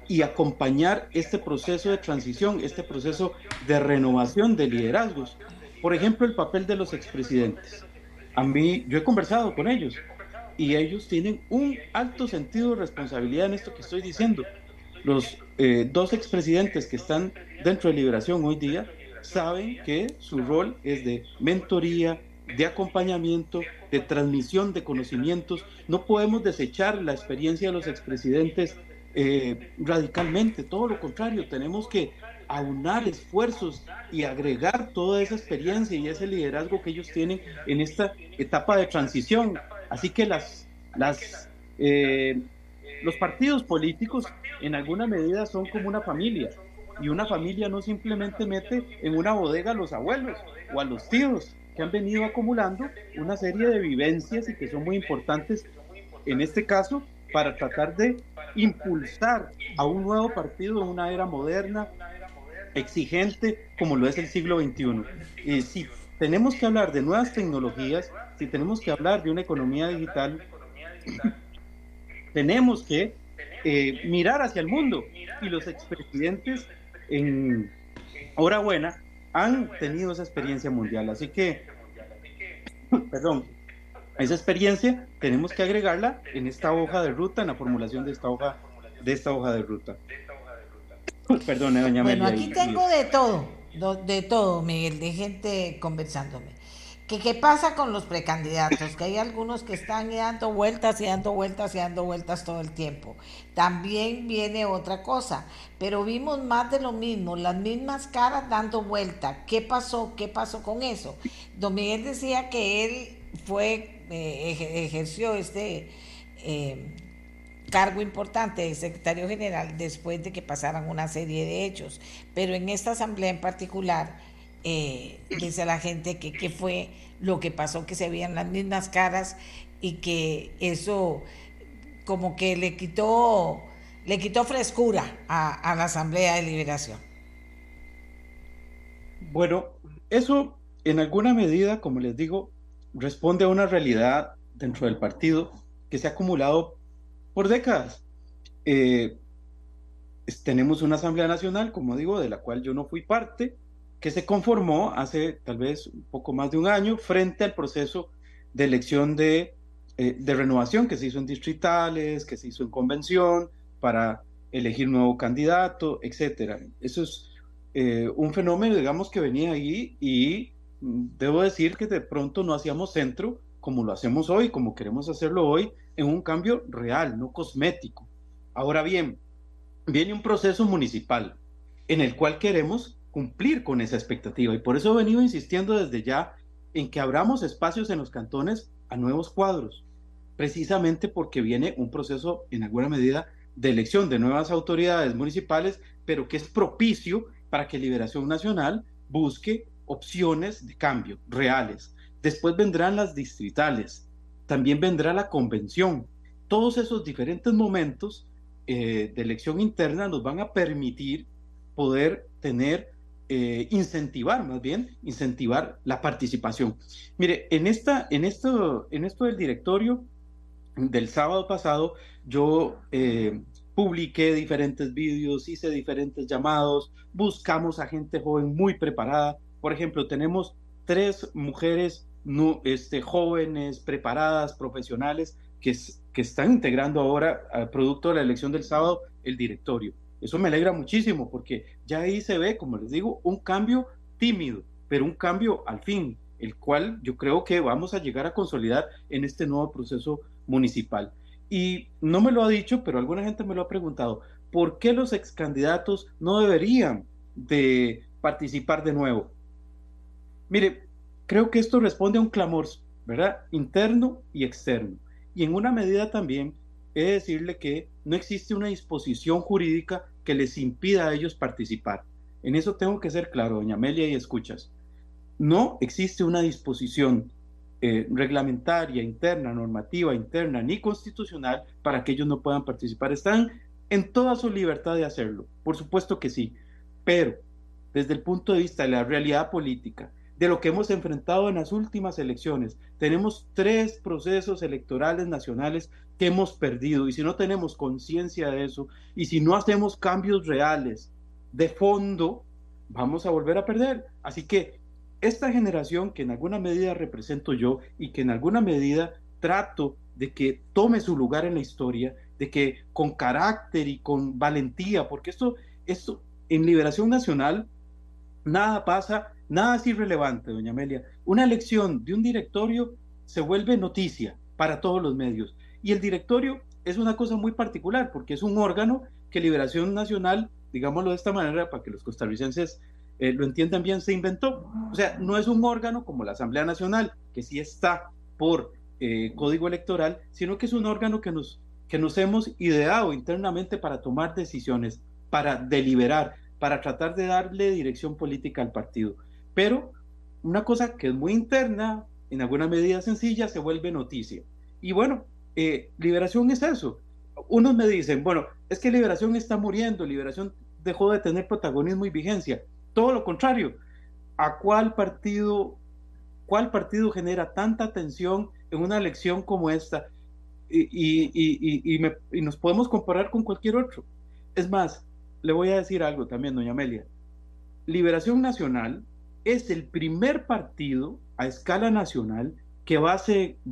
y acompañar este proceso de transición, este proceso de renovación de liderazgos. Por ejemplo, el papel de los expresidentes. A mí, yo he conversado con ellos y ellos tienen un alto sentido de responsabilidad en esto que estoy diciendo. Los eh, dos expresidentes que están dentro de Liberación hoy día saben que su rol es de mentoría, de acompañamiento, de transmisión de conocimientos. No podemos desechar la experiencia de los expresidentes eh, radicalmente, todo lo contrario, tenemos que aunar esfuerzos y agregar toda esa experiencia y ese liderazgo que ellos tienen en esta etapa de transición Así que las, las, eh, los partidos políticos en alguna medida son como una familia. Y una familia no simplemente mete en una bodega a los abuelos o a los tíos que han venido acumulando una serie de vivencias y que son muy importantes en este caso para tratar de impulsar a un nuevo partido en una era moderna, exigente, como lo es el siglo XXI. Y si tenemos que hablar de nuevas tecnologías, si tenemos que hablar de una economía digital, tenemos que eh, mirar hacia el mundo. Y los expresidentes, en hora buena, han tenido esa experiencia mundial. Así que, perdón, esa experiencia tenemos que agregarla en esta hoja de ruta, en la formulación de esta hoja de esta hoja de ruta. Perdón, doña Bueno, aquí tengo de todo, de todo, Miguel, de gente conversándome qué pasa con los precandidatos, que hay algunos que están dando vueltas y dando vueltas y dando vueltas todo el tiempo. También viene otra cosa, pero vimos más de lo mismo, las mismas caras dando vuelta. ¿Qué pasó? ¿Qué pasó con eso? Don Miguel decía que él fue, eh, ejerció este, eh, cargo importante de secretario general después de que pasaran una serie de hechos. Pero en esta asamblea en particular, eh, dice la gente que qué fue lo que pasó, que se veían las mismas caras y que eso como que le quitó, le quitó frescura a, la Asamblea de Liberación. Bueno, eso en alguna medida, como les digo, responde a una realidad dentro del partido que se ha acumulado por décadas. Eh, tenemos una Asamblea Nacional, como digo, de la cual yo no fui parte, que se conformó hace tal vez un poco más de un año frente al proceso de elección de, eh, de renovación que se hizo en distritales, que se hizo en convención para elegir nuevo candidato, etcétera. Eso es eh, un fenómeno, digamos, que venía ahí y debo decir que de pronto no hacíamos centro como lo hacemos hoy, como queremos hacerlo hoy, en un cambio real, no cosmético. Ahora bien, viene un proceso municipal en el cual queremos cumplir con esa expectativa y por eso he venido insistiendo desde ya en que abramos espacios en los cantones a nuevos cuadros, precisamente porque viene un proceso en alguna medida de elección de nuevas autoridades municipales, pero que es propicio para que Liberación Nacional busque opciones de cambio reales. Después vendrán las distritales, también vendrá la convención. Todos esos diferentes momentos eh, de elección interna nos van a permitir poder tener, eh, incentivar más bien, incentivar la participación. Mire, en, esta, en, esto, en esto del directorio del sábado pasado, yo eh, publiqué diferentes vídeos, hice diferentes llamados, buscamos a gente joven muy preparada. Por ejemplo, tenemos tres mujeres este, jóvenes, preparadas, profesionales, que, que están integrando ahora, al producto de la elección del sábado, el directorio. Eso me alegra muchísimo porque ya ahí se ve, como les digo, un cambio tímido, pero un cambio al fin, el cual yo creo que vamos a llegar a consolidar en este nuevo proceso municipal. Y no me lo ha dicho, pero alguna gente me lo ha preguntado, ¿por qué los ex candidatos no deberían de participar de nuevo? Mire, creo que esto responde a un clamor, ¿verdad? Interno y externo. Y en una medida también he de decirle que no existe una disposición jurídica que les impida a ellos participar. En eso tengo que ser claro, doña Amelia, y escuchas. No existe una disposición eh, reglamentaria, interna, normativa, interna, ni constitucional para que ellos no puedan participar. Están en toda su libertad de hacerlo, por supuesto que sí, pero desde el punto de vista de la realidad política, de lo que hemos enfrentado en las últimas elecciones. Tenemos tres procesos electorales nacionales que hemos perdido y si no tenemos conciencia de eso y si no hacemos cambios reales de fondo, vamos a volver a perder. Así que esta generación que en alguna medida represento yo y que en alguna medida trato de que tome su lugar en la historia, de que con carácter y con valentía, porque esto, esto en Liberación Nacional, nada pasa Nada es irrelevante, doña Amelia. Una elección de un directorio se vuelve noticia para todos los medios. Y el directorio es una cosa muy particular porque es un órgano que Liberación Nacional, digámoslo de esta manera para que los costarricenses eh, lo entiendan bien, se inventó. O sea, no es un órgano como la Asamblea Nacional, que sí está por eh, código electoral, sino que es un órgano que nos, que nos hemos ideado internamente para tomar decisiones, para deliberar, para tratar de darle dirección política al partido. Pero una cosa que es muy interna, en alguna medida sencilla, se vuelve noticia. Y bueno, eh, liberación es eso. Unos me dicen, bueno, es que liberación está muriendo, liberación dejó de tener protagonismo y vigencia. Todo lo contrario. ¿A cuál partido, cuál partido genera tanta tensión en una elección como esta? Y, y nos podemos comparar con cualquier otro. Es más, le voy a decir algo también, doña Amelia. Liberación Nacional es el primer partido a escala nacional que va a,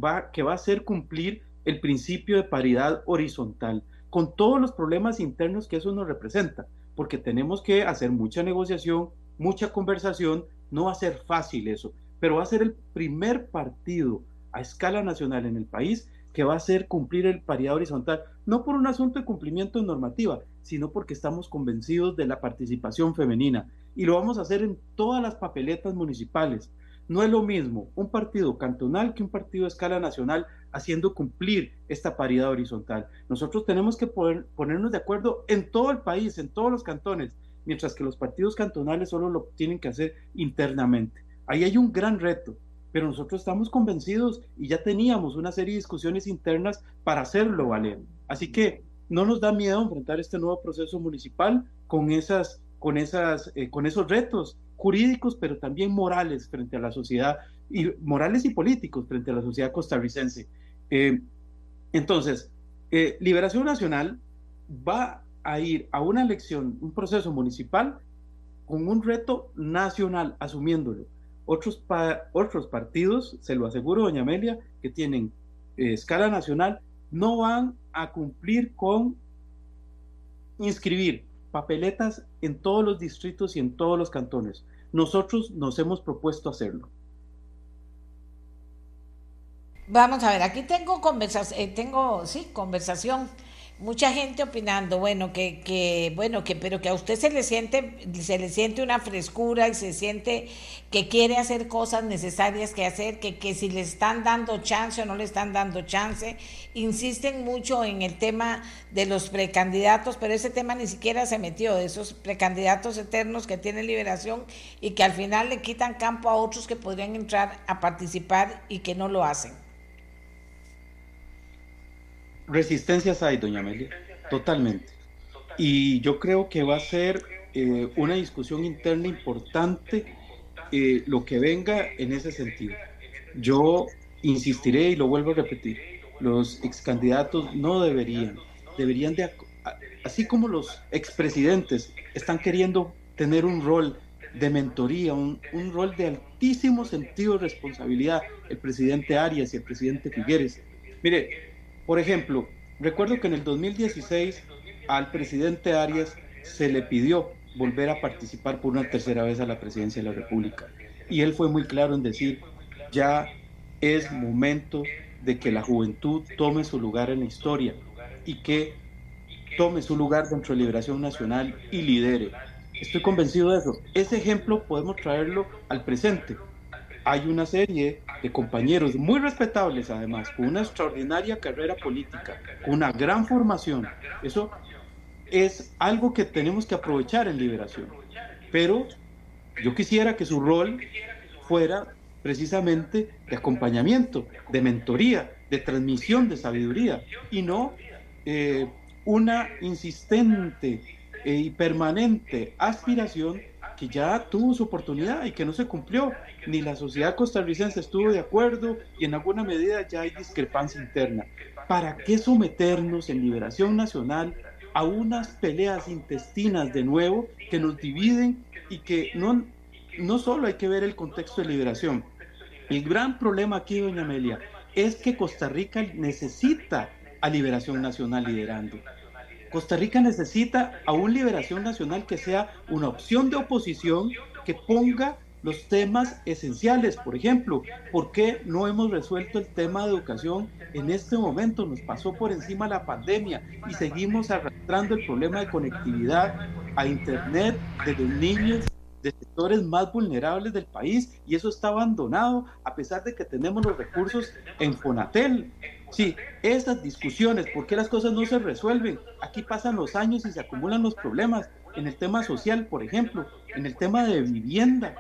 va a hacer cumplir el principio de paridad horizontal, con todos los problemas internos que eso nos representa, porque tenemos que hacer mucha negociación, mucha conversación, no va a ser fácil eso, pero va a ser el primer partido a escala nacional en el país que va a hacer cumplir el paridad horizontal, no por un asunto de cumplimiento de normativa, sino porque estamos convencidos de la participación femenina, y lo vamos a hacer en todas las papeletas municipales. No es lo mismo un partido cantonal que un partido a escala nacional haciendo cumplir esta paridad horizontal. Nosotros tenemos que poder, ponernos de acuerdo en todo el país, en todos los cantones, mientras que los partidos cantonales solo lo tienen que hacer internamente. Ahí hay un gran reto, pero nosotros estamos convencidos y ya teníamos una serie de discusiones internas para hacerlo valer. Así que no nos da miedo enfrentar este nuevo proceso municipal con, esas, con, esas, eh, con esos retos jurídicos, pero también morales frente a la sociedad, y morales y políticos frente a la sociedad costarricense. Eh, entonces, eh, Liberación Nacional va a ir a una elección, un proceso municipal, con un reto nacional, asumiéndolo. Otros, otros partidos, se lo aseguro, doña Amelia, que tienen escala nacional, no van a cumplir con inscribir papeletas en todos los distritos y en todos los cantones. Nosotros nos hemos propuesto hacerlo. Vamos a ver, aquí tengo conversación, eh, tengo, sí, conversación mucha gente opinando, bueno, que, que, bueno, que, pero que a usted se le siente, se le siente una frescura y se siente que quiere hacer cosas necesarias que hacer, que, que si le están dando chance o no le están dando chance, insisten mucho en el tema de los precandidatos, pero ese tema ni siquiera se metió, de esos precandidatos eternos que tiene liberación y que al final le quitan campo a otros que podrían entrar a participar y que no lo hacen. Resistencias hay, doña Amelia, totalmente. Y yo creo que va a ser eh, una discusión interna importante eh, lo que venga en ese sentido. Yo insistiré y lo vuelvo a repetir, los ex candidatos no deberían, deberían de, así como los expresidentes están queriendo tener un rol de mentoría, un, un, rol de altísimo sentido de responsabilidad, el presidente Arias y el presidente Figueres. Mire, por ejemplo, recuerdo que en el 2016 al presidente Arias se le pidió volver a participar por una tercera vez a la presidencia de la República. Y él fue muy claro en decir, ya es momento de que la juventud tome su lugar en la historia y que tome su lugar dentro de Liberación Nacional y lidere. Estoy convencido de eso. Ese ejemplo podemos traerlo al presente hay una serie de compañeros muy respetables además, con una extraordinaria carrera política, con una gran formación. Eso es algo que tenemos que aprovechar en liberación. Pero yo quisiera que su rol fuera precisamente de acompañamiento, de mentoría, de transmisión de sabiduría y no eh, una insistente y permanente aspiración que ya tuvo su oportunidad y que no se cumplió. Ni la sociedad costarricense estuvo de acuerdo y en alguna medida ya hay discrepancia interna. ¿Para qué someternos en liberación nacional a unas peleas intestinas de nuevo que nos dividen y que no, no solo hay que ver el contexto de liberación? El gran problema aquí, doña Amelia, es que Costa Rica necesita a liberación nacional liderando. Costa Rica necesita a una liberación nacional que sea una opción de oposición que ponga los temas esenciales. Por ejemplo, ¿por qué no hemos resuelto el tema de educación en este momento? Nos pasó por encima la pandemia y seguimos arrastrando el problema de conectividad a Internet de los niños de sectores más vulnerables del país y eso está abandonado a pesar de que tenemos los recursos en Fonatel. Sí, esas discusiones, ¿por qué las cosas no se resuelven? Aquí pasan los años y se acumulan los problemas. En el tema social, por ejemplo, en el tema de vivienda.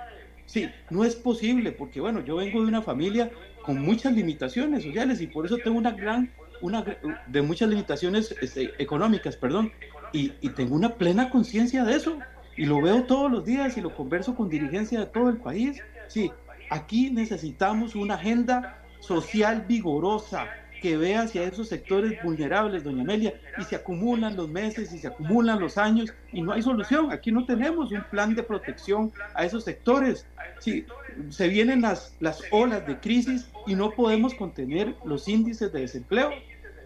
Sí, no es posible, porque bueno, yo vengo de una familia con muchas limitaciones sociales y por eso tengo una gran, una de muchas limitaciones este, económicas, perdón, y, y tengo una plena conciencia de eso. Y lo veo todos los días y lo converso con dirigencia de todo el país. Sí, aquí necesitamos una agenda social vigorosa, que vea hacia esos sectores vulnerables, doña Amelia, y se acumulan los meses y se acumulan los años y no hay solución. Aquí no tenemos un plan de protección a esos sectores. Sí, se vienen las, las olas de crisis y no podemos contener los índices de desempleo.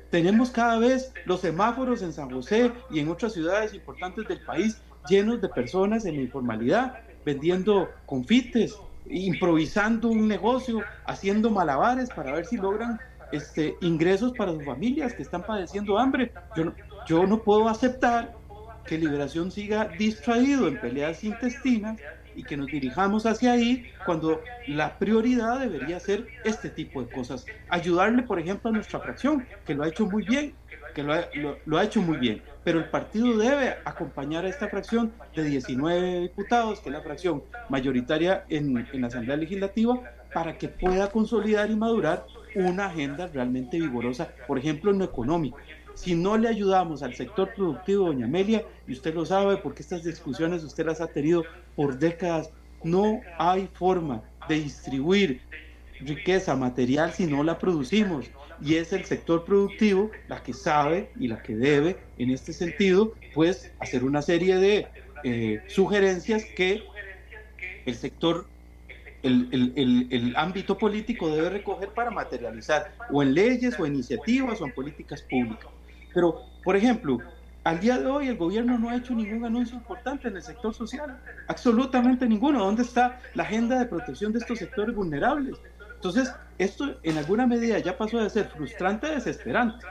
Tenemos cada vez los semáforos en San José y en otras ciudades importantes del país llenos de personas en informalidad, vendiendo confites, improvisando un negocio, haciendo malabares para ver si logran este, ingresos para sus familias que están padeciendo hambre. Yo no, yo no puedo aceptar que Liberación siga distraído en peleas intestinas y que nos dirijamos hacia ahí cuando la prioridad debería ser este tipo de cosas. Ayudarle, por ejemplo, a nuestra fracción, que lo ha hecho muy bien, que lo ha, lo, ha, hecho muy bien, pero el partido debe acompañar a esta fracción de 19 diputados, que es la fracción mayoritaria en, en la Asamblea Legislativa, para que pueda consolidar y madurar una agenda realmente vigorosa, por ejemplo, en lo económico. Si no le ayudamos al sector productivo, doña Amelia, y usted lo sabe porque estas discusiones usted las ha tenido por décadas, no hay forma de distribuir riqueza material si no la producimos. Y es el sector productivo la que sabe y la que debe, en este sentido, pues hacer una serie de eh, sugerencias que el sector el, el, el, ámbito político debe recoger para materializar o en leyes o iniciativas o en políticas públicas. Pero, por ejemplo, al día de hoy el gobierno no ha hecho ningún anuncio importante en el sector social, absolutamente ninguno. ¿Dónde está la agenda de protección de estos sectores vulnerables? Entonces, esto en alguna medida ya pasó de ser frustrante a desesperante.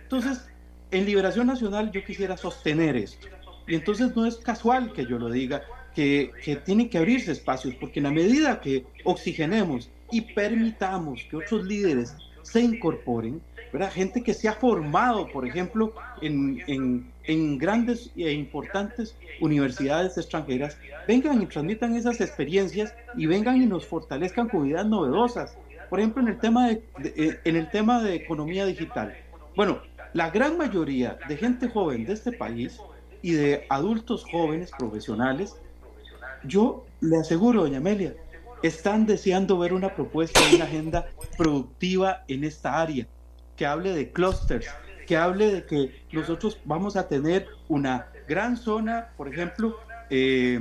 Entonces, en Liberación Nacional yo quisiera sostener esto. Y entonces no es casual que yo lo diga, que, que tienen que abrirse espacios, porque en la medida que oxigenemos y permitamos que otros líderes se incorporen, ¿verdad? gente que se ha formado, por ejemplo, en, en, en, grandes e importantes universidades extranjeras, vengan y transmitan esas experiencias y vengan y nos fortalezcan con ideas novedosas. Por ejemplo, en el tema de, eh, en el tema de economía digital. Bueno, la gran mayoría de gente joven de este país y de adultos jóvenes profesionales yo le aseguro, doña Amelia, están deseando ver una propuesta una agenda productiva en esta área, que hable de clusters, que hable de que nosotros vamos a tener una gran zona, por ejemplo, eh,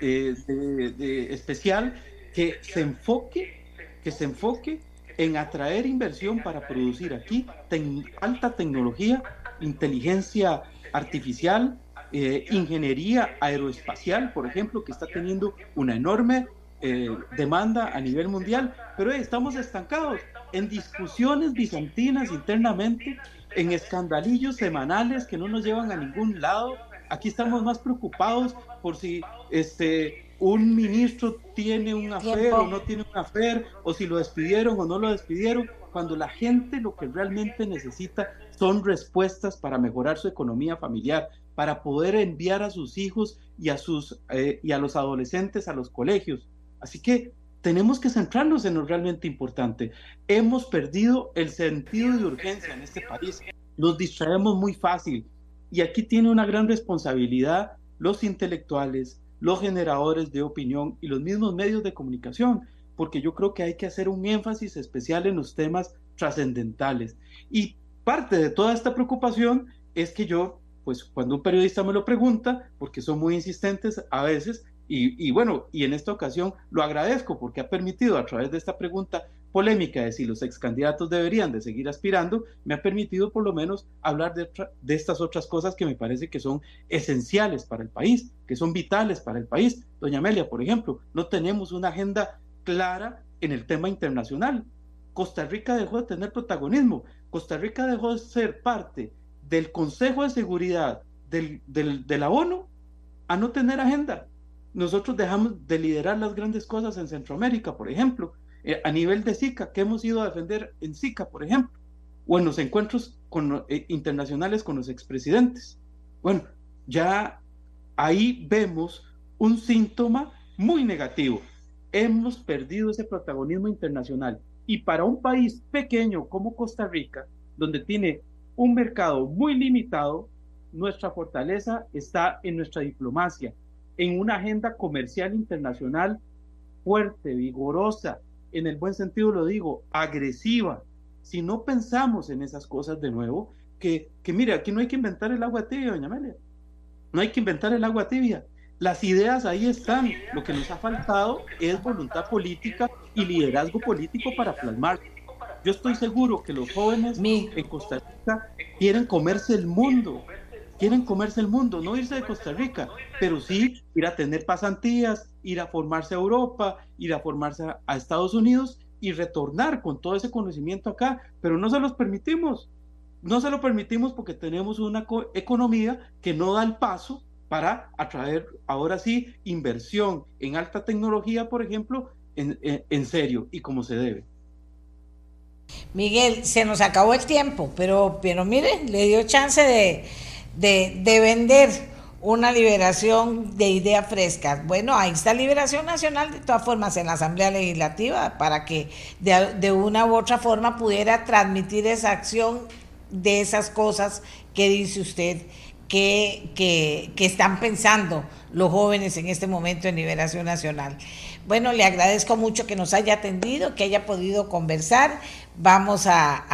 eh, especial, que se enfoque, que se enfoque en atraer inversión para producir aquí alta tecnología, inteligencia artificial, eh, ingeniería aeroespacial, por ejemplo, que está teniendo una enorme eh, demanda a nivel mundial, pero estamos estancados en discusiones bizantinas internamente, en escandalillos semanales que no nos llevan a ningún lado. Aquí estamos más preocupados por si este un ministro tiene un afer o no tiene un afer, o si lo despidieron o no lo despidieron, cuando la gente lo que realmente necesita son respuestas para mejorar su economía familiar, para poder enviar a sus hijos y a, sus, eh, y a los adolescentes a los colegios. Así que tenemos que centrarnos en lo realmente importante. Hemos perdido el sentido de urgencia en este país. Nos distraemos muy fácil. Y aquí tiene una gran responsabilidad los intelectuales, los generadores de opinión y los mismos medios de comunicación, porque yo creo que hay que hacer un énfasis especial en los temas trascendentales. Y parte de toda esta preocupación es que yo pues cuando un periodista me lo pregunta, porque son muy insistentes a veces, y, bueno, y en esta ocasión lo agradezco porque ha permitido a través de esta pregunta polémica de si los ex candidatos deberían de seguir aspirando, me ha permitido por lo menos hablar de, de estas otras cosas que me parece que son esenciales para el país, que son vitales para el país. Doña Amelia, por ejemplo, no tenemos una agenda clara en el tema internacional. Costa Rica dejó de tener protagonismo, Costa Rica dejó de ser parte del Consejo de Seguridad del, de la ONU a no tener agenda. Nosotros dejamos de liderar las grandes cosas en Centroamérica, por ejemplo, eh, a nivel de SICA, que hemos ido a defender en SICA, por ejemplo, o en los encuentros eh, internacionales con los expresidentes. Bueno, ya ahí vemos un síntoma muy negativo. Hemos perdido ese protagonismo internacional. Y para un país pequeño como Costa Rica, donde tiene un mercado muy limitado, nuestra fortaleza está en nuestra diplomacia, en una agenda comercial internacional fuerte, vigorosa, en el buen sentido lo digo, agresiva. Si no pensamos en esas cosas de nuevo, que, que mire, aquí no hay que inventar el agua tibia, doña Amelia. No hay que inventar el agua tibia. Las ideas ahí están. Lo que nos ha faltado es voluntad política y liderazgo político para plasmar. Yo estoy seguro que los jóvenes en Costa Rica quieren comerse el mundo, quieren comerse el mundo, no irse de Costa Rica, pero sí ir a tener pasantías, ir a formarse a Europa, ir a formarse a, Estados Unidos y retornar con todo ese conocimiento acá, pero no se los permitimos. No se lo permitimos porque tenemos una economía que no da el paso para atraer ahora sí inversión en alta tecnología, por ejemplo, en, en, serio y como se debe. Miguel, se nos acabó el tiempo, pero, pero mire, le dio chance de, de, de vender una liberación de ideas frescas. Bueno, ahí está Liberación Nacional de todas formas en la Asamblea Legislativa para que de, de, una u otra forma pudiera transmitir esa acción de esas cosas que dice usted que, que, que están pensando los jóvenes en este momento en Liberación Nacional. Bueno, le agradezco mucho que nos haya atendido, que haya podido conversar. Vamos a,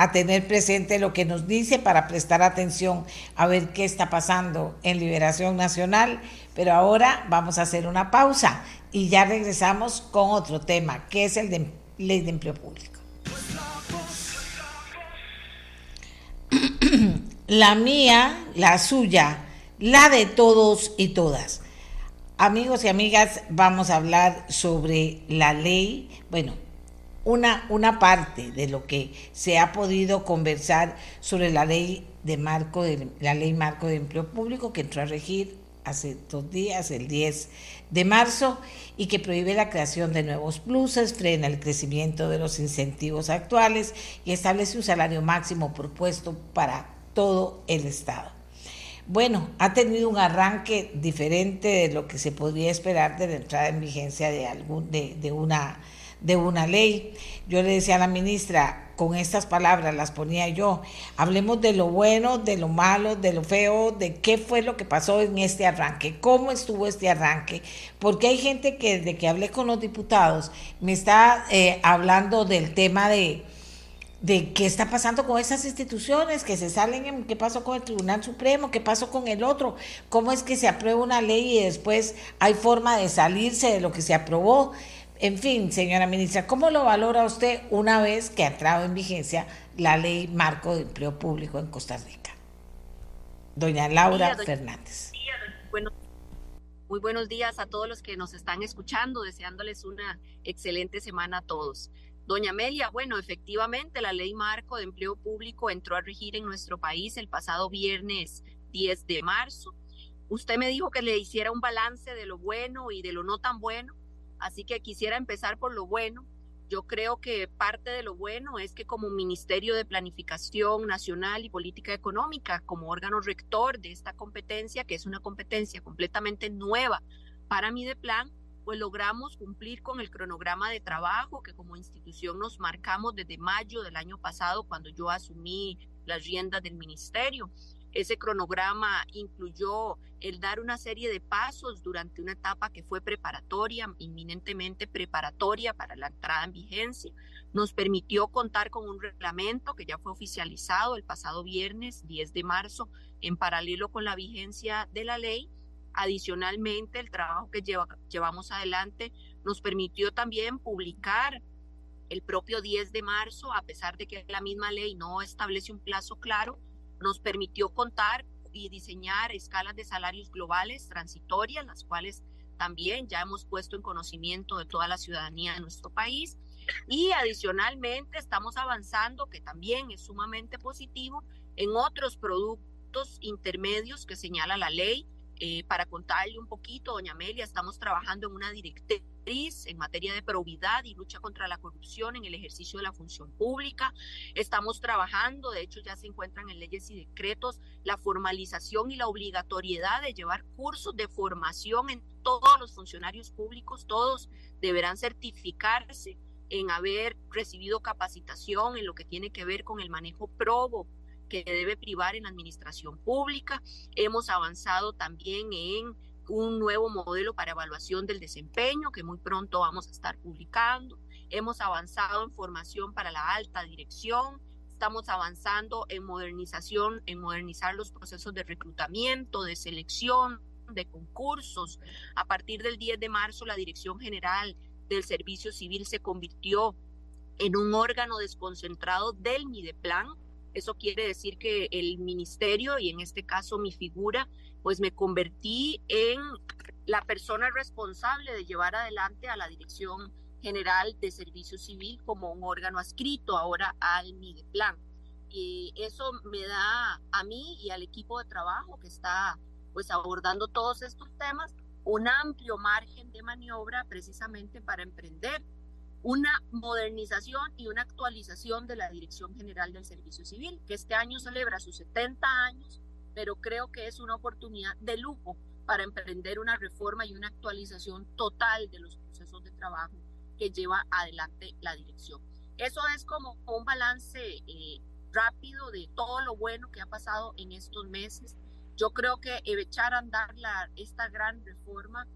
a, tener presente lo que nos dice para prestar atención a ver qué está pasando en Liberación Nacional. Pero ahora vamos a hacer una pausa y ya regresamos con otro tema, que es el de ley de empleo público. la mía, la suya, la de todos y todas. Amigos y amigas, vamos a hablar sobre la ley, bueno, una, una parte de lo que se ha podido conversar sobre la ley de marco de la ley marco de empleo público que entró a regir hace dos días, el 10 de marzo, y que prohíbe la creación de nuevos pluses, frena el crecimiento de los incentivos actuales y establece un salario máximo propuesto para todo el Estado. Bueno, ha tenido un arranque diferente de lo que se podría esperar de la entrada en vigencia de, algún, de, de, una, de una ley. Yo le decía a la ministra, con estas palabras las ponía yo, hablemos de lo bueno, de lo malo, de lo feo, de qué fue lo que pasó en este arranque, cómo estuvo este arranque, porque hay gente que desde que hablé con los diputados me está eh, hablando del tema de de qué está pasando con esas instituciones que se salen, qué pasó con el Tribunal Supremo, qué pasó con el otro, cómo es que se aprueba una ley y después hay forma de salirse de lo que se aprobó. En fin, señora ministra, ¿cómo lo valora usted una vez que ha entrado en vigencia la ley marco de empleo público en Costa Rica? Doña Laura Fernández. Bueno, muy buenos días a todos los que nos están escuchando, deseándoles una excelente semana a todos. Doña Amelia, bueno, efectivamente la ley marco de empleo público entró a regir en nuestro país el pasado viernes 10 de marzo. Usted me dijo que le hiciera un balance de lo bueno y de lo no tan bueno, así que quisiera empezar por lo bueno. Yo creo que parte de lo bueno es que como Ministerio de Planificación Nacional y Política Económica, como órgano rector de esta competencia, que es una competencia completamente nueva para mi de plan, pues logramos cumplir con el cronograma de trabajo que como institución nos marcamos desde mayo del año pasado cuando yo asumí las riendas del ministerio. Ese cronograma incluyó el dar una serie de pasos durante una etapa que fue preparatoria, inminentemente preparatoria para la entrada en vigencia. Nos permitió contar con un reglamento que ya fue oficializado el pasado viernes 10 de marzo en paralelo con la vigencia de la ley Adicionalmente, el trabajo que llevamos adelante nos permitió también publicar el propio 10 de marzo, a pesar de que la misma ley no establece un plazo claro, nos permitió contar y diseñar escalas de salarios globales transitorias, las cuales también ya hemos puesto en conocimiento de toda la ciudadanía de nuestro país. Y adicionalmente estamos avanzando, que también es sumamente positivo, en otros productos intermedios que señala la ley, eh, para contarle un poquito, doña Amelia, estamos trabajando en una directriz en materia de probidad y lucha contra la corrupción en el ejercicio de la función pública. Estamos trabajando, de hecho ya se encuentran en leyes y decretos, la formalización y la obligatoriedad de llevar cursos de formación en todos los funcionarios públicos. Todos deberán certificarse en haber recibido capacitación en lo que tiene que ver con el manejo probo que debe privar en la administración pública. Hemos avanzado también en un nuevo modelo para evaluación del desempeño que muy pronto vamos a estar publicando. Hemos avanzado en formación para la alta dirección. Estamos avanzando en modernización, en modernizar los procesos de reclutamiento, de selección, de concursos. A partir del 10 de marzo, la Dirección General del Servicio Civil se convirtió en un órgano desconcentrado del MIDEPLAN, eso quiere decir que el ministerio, y en este caso mi figura, pues me convertí en la persona responsable de llevar adelante a la Dirección General de Servicio Civil como un órgano adscrito ahora al MIDEPLAN. Y eso me da a mí y al equipo de trabajo que está pues abordando todos estos temas, un amplio margen de maniobra precisamente para emprender una modernización y una actualización de la Dirección General del Servicio Civil, que este año celebra sus 70 años, pero creo que es una oportunidad de lujo para emprender una reforma y una actualización total de los procesos de trabajo que lleva adelante la dirección. Eso es como un balance eh, rápido de todo lo bueno que ha pasado en estos meses. Yo creo que echar a andar la, esta gran reforma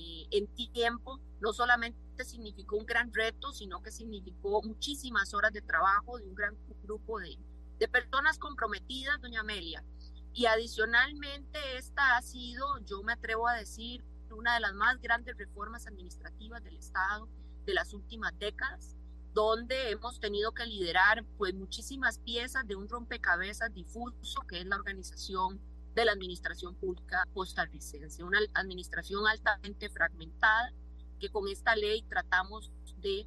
eh, en tiempo no solamente significó un gran reto, sino que significó muchísimas horas de trabajo de un gran grupo de, de personas comprometidas, doña Amelia. Y adicionalmente, esta ha sido, yo me atrevo a decir, una de las más grandes reformas administrativas del Estado de las últimas décadas, donde hemos tenido que liderar pues muchísimas piezas de un rompecabezas difuso que es la organización de la administración pública costarricense, una administración altamente fragmentada que con esta ley tratamos de,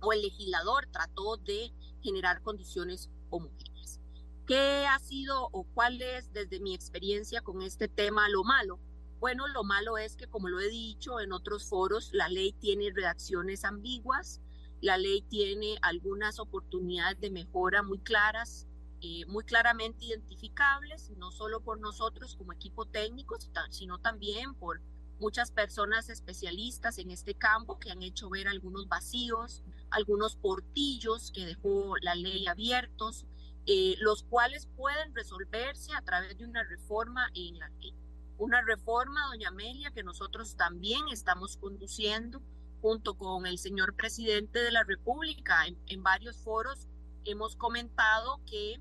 o el legislador trató de generar condiciones homogéneas. ¿Qué ha sido o cuál es desde mi experiencia con este tema lo malo? Bueno, lo malo es que, como lo he dicho en otros foros, la ley tiene redacciones ambiguas, la ley tiene algunas oportunidades de mejora muy claras, eh, muy claramente identificables, no solo por nosotros como equipo técnico, sino también por muchas personas especialistas en este campo que han hecho ver algunos vacíos, algunos portillos que dejó la ley abiertos, eh, los cuales pueden resolverse a través de una reforma en la ley. Una reforma, doña Amelia, que nosotros también estamos conduciendo junto con el señor presidente de la República. En, varios foros hemos comentado que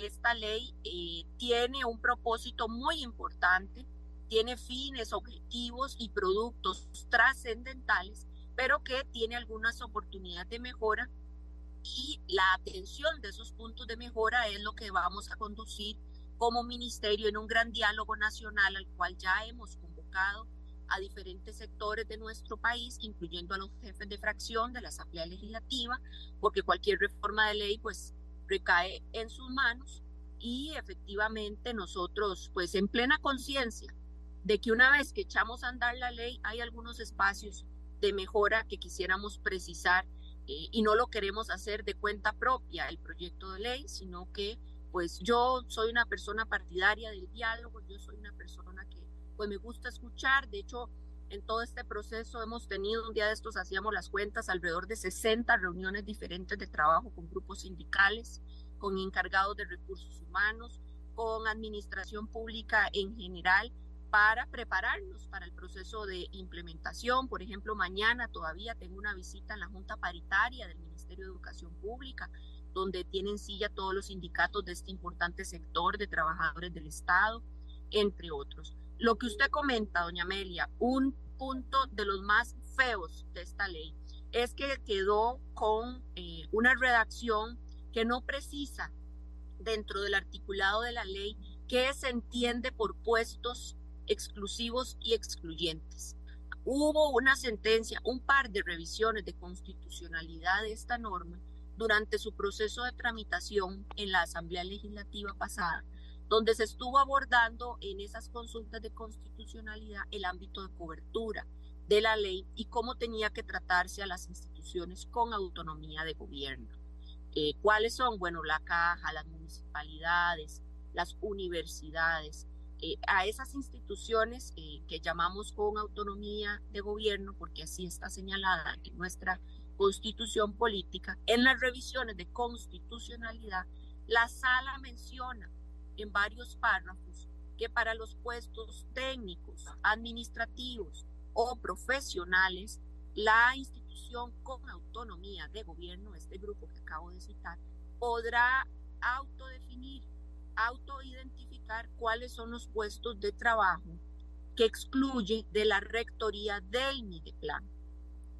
esta ley eh, tiene un propósito muy importante tiene fines, objetivos y productos trascendentales, pero que tiene algunas oportunidades de mejora. Y la atención de esos puntos de mejora es lo que vamos a conducir como ministerio en un gran diálogo nacional al cual ya hemos convocado a diferentes sectores de nuestro país, incluyendo a los jefes de fracción de la Asamblea Legislativa, porque cualquier reforma de ley pues recae en sus manos y efectivamente nosotros pues en plena conciencia de que una vez que echamos a andar la ley hay algunos espacios de mejora que quisiéramos precisar eh, y no lo queremos hacer de cuenta propia el proyecto de ley, sino que pues yo soy una persona partidaria del diálogo, yo soy una persona que pues me gusta escuchar, de hecho en todo este proceso hemos tenido, un día de estos hacíamos las cuentas, alrededor de 60 reuniones diferentes de trabajo con grupos sindicales, con encargados de recursos humanos, con administración pública en general, para prepararnos para el proceso de implementación. Por ejemplo, mañana todavía tengo una visita en la Junta Paritaria del Ministerio de Educación Pública, donde tienen silla todos los sindicatos de este importante sector de trabajadores del Estado, entre otros. Lo que usted comenta, doña Amelia, un punto de los más feos de esta ley es que quedó con eh, una redacción que no precisa dentro del articulado de la ley qué se entiende por puestos exclusivos y excluyentes. Hubo una sentencia, un par de revisiones de constitucionalidad de esta norma durante su proceso de tramitación en la Asamblea Legislativa pasada, donde se estuvo abordando en esas consultas de constitucionalidad el ámbito de cobertura de la ley y cómo tenía que tratarse a las instituciones con autonomía de gobierno. Eh, ¿Cuáles son? Bueno, la caja, las municipalidades, las universidades, eh, a esas instituciones eh, que llamamos con autonomía de gobierno, porque así está señalada en nuestra constitución política, en las revisiones de constitucionalidad, la sala menciona en varios párrafos que para los puestos técnicos, administrativos o profesionales, la institución con autonomía de gobierno, este grupo que acabo de citar, podrá autodefinir, autoidentificar cuáles son los puestos de trabajo que excluye de la rectoría del Mideplan.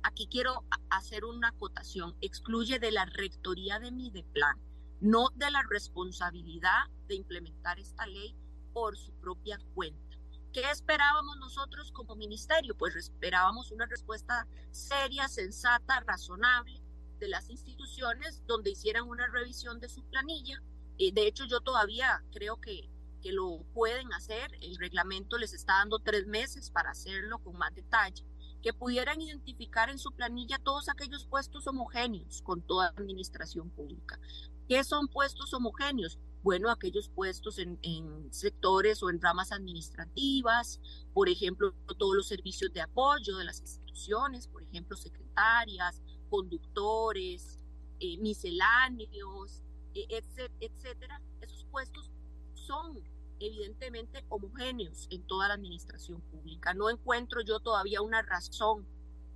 Aquí quiero hacer una acotación, excluye de la rectoría de Mideplan, no de la responsabilidad de implementar esta ley por su propia cuenta. ¿Qué esperábamos nosotros como ministerio? Pues esperábamos una respuesta seria, sensata, razonable de las instituciones donde hicieran una revisión de su planilla. de hecho, yo todavía creo que que lo pueden hacer, el reglamento les está dando tres meses para hacerlo con más detalle, que pudieran identificar en su planilla todos aquellos puestos homogéneos con toda administración pública. ¿Qué son puestos homogéneos? Bueno, aquellos puestos en, sectores o en ramas administrativas, por ejemplo, todos los servicios de apoyo de las instituciones, por ejemplo, secretarias, conductores, eh, misceláneos, eh, etcétera. Esos puestos son evidentemente homogéneos en toda la administración pública. No encuentro yo todavía una razón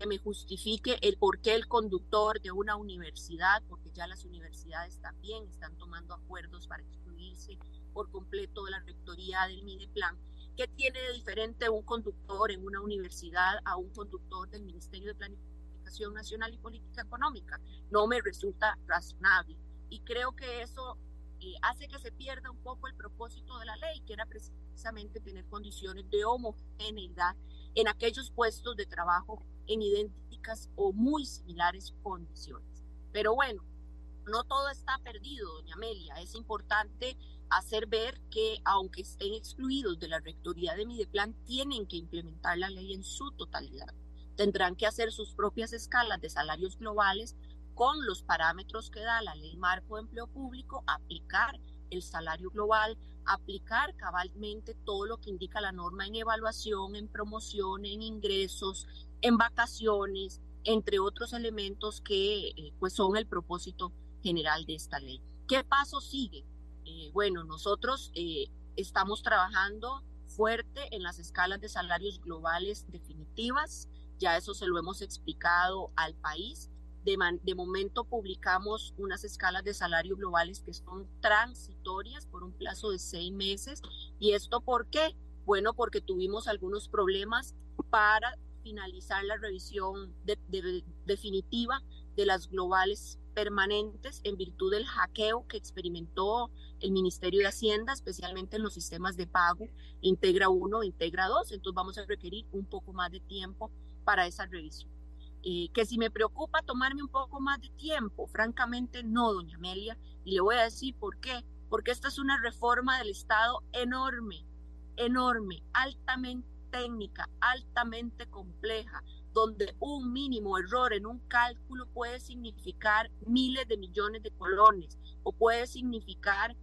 que me justifique el por qué el conductor de una universidad, porque ya las universidades también están tomando acuerdos para excluirse por completo de la rectoría del Mideplan, ¿qué tiene de diferente un conductor en una universidad a un conductor del Ministerio de Planificación Nacional y Política Económica? No me resulta razonable. Y creo que eso hace que se pierda un poco el propósito de la ley, que era precisamente tener condiciones de homogeneidad en aquellos puestos de trabajo en idénticas o muy similares condiciones. Pero bueno, no todo está perdido, doña Amelia. Es importante hacer ver que aunque estén excluidos de la rectoría de Mideplan, tienen que implementar la ley en su totalidad. Tendrán que hacer sus propias escalas de salarios globales con los parámetros que da la ley marco de empleo público, aplicar el salario global, aplicar cabalmente todo lo que indica la norma en evaluación, en promoción, en ingresos, en vacaciones, entre otros elementos que eh, pues son el propósito general de esta ley. ¿Qué paso sigue? Eh, bueno, nosotros eh, estamos trabajando fuerte en las escalas de salarios globales definitivas, ya eso se lo hemos explicado al país de, momento publicamos unas escalas de salario globales que son transitorias por un plazo de seis meses. ¿Y esto por qué? Bueno, porque tuvimos algunos problemas para finalizar la revisión definitiva de las globales permanentes en virtud del hackeo que experimentó el Ministerio de Hacienda, especialmente en los sistemas de pago, Integra 1, Integra 2. Entonces vamos a requerir un poco más de tiempo para esa revisión. Eh, que si me preocupa tomarme un poco más de tiempo, francamente no, doña Amelia, y le voy a decir por qué, porque esta es una reforma del Estado enorme, enorme, altamente técnica, altamente compleja, donde un mínimo error en un cálculo puede significar miles de millones de colones o puede significar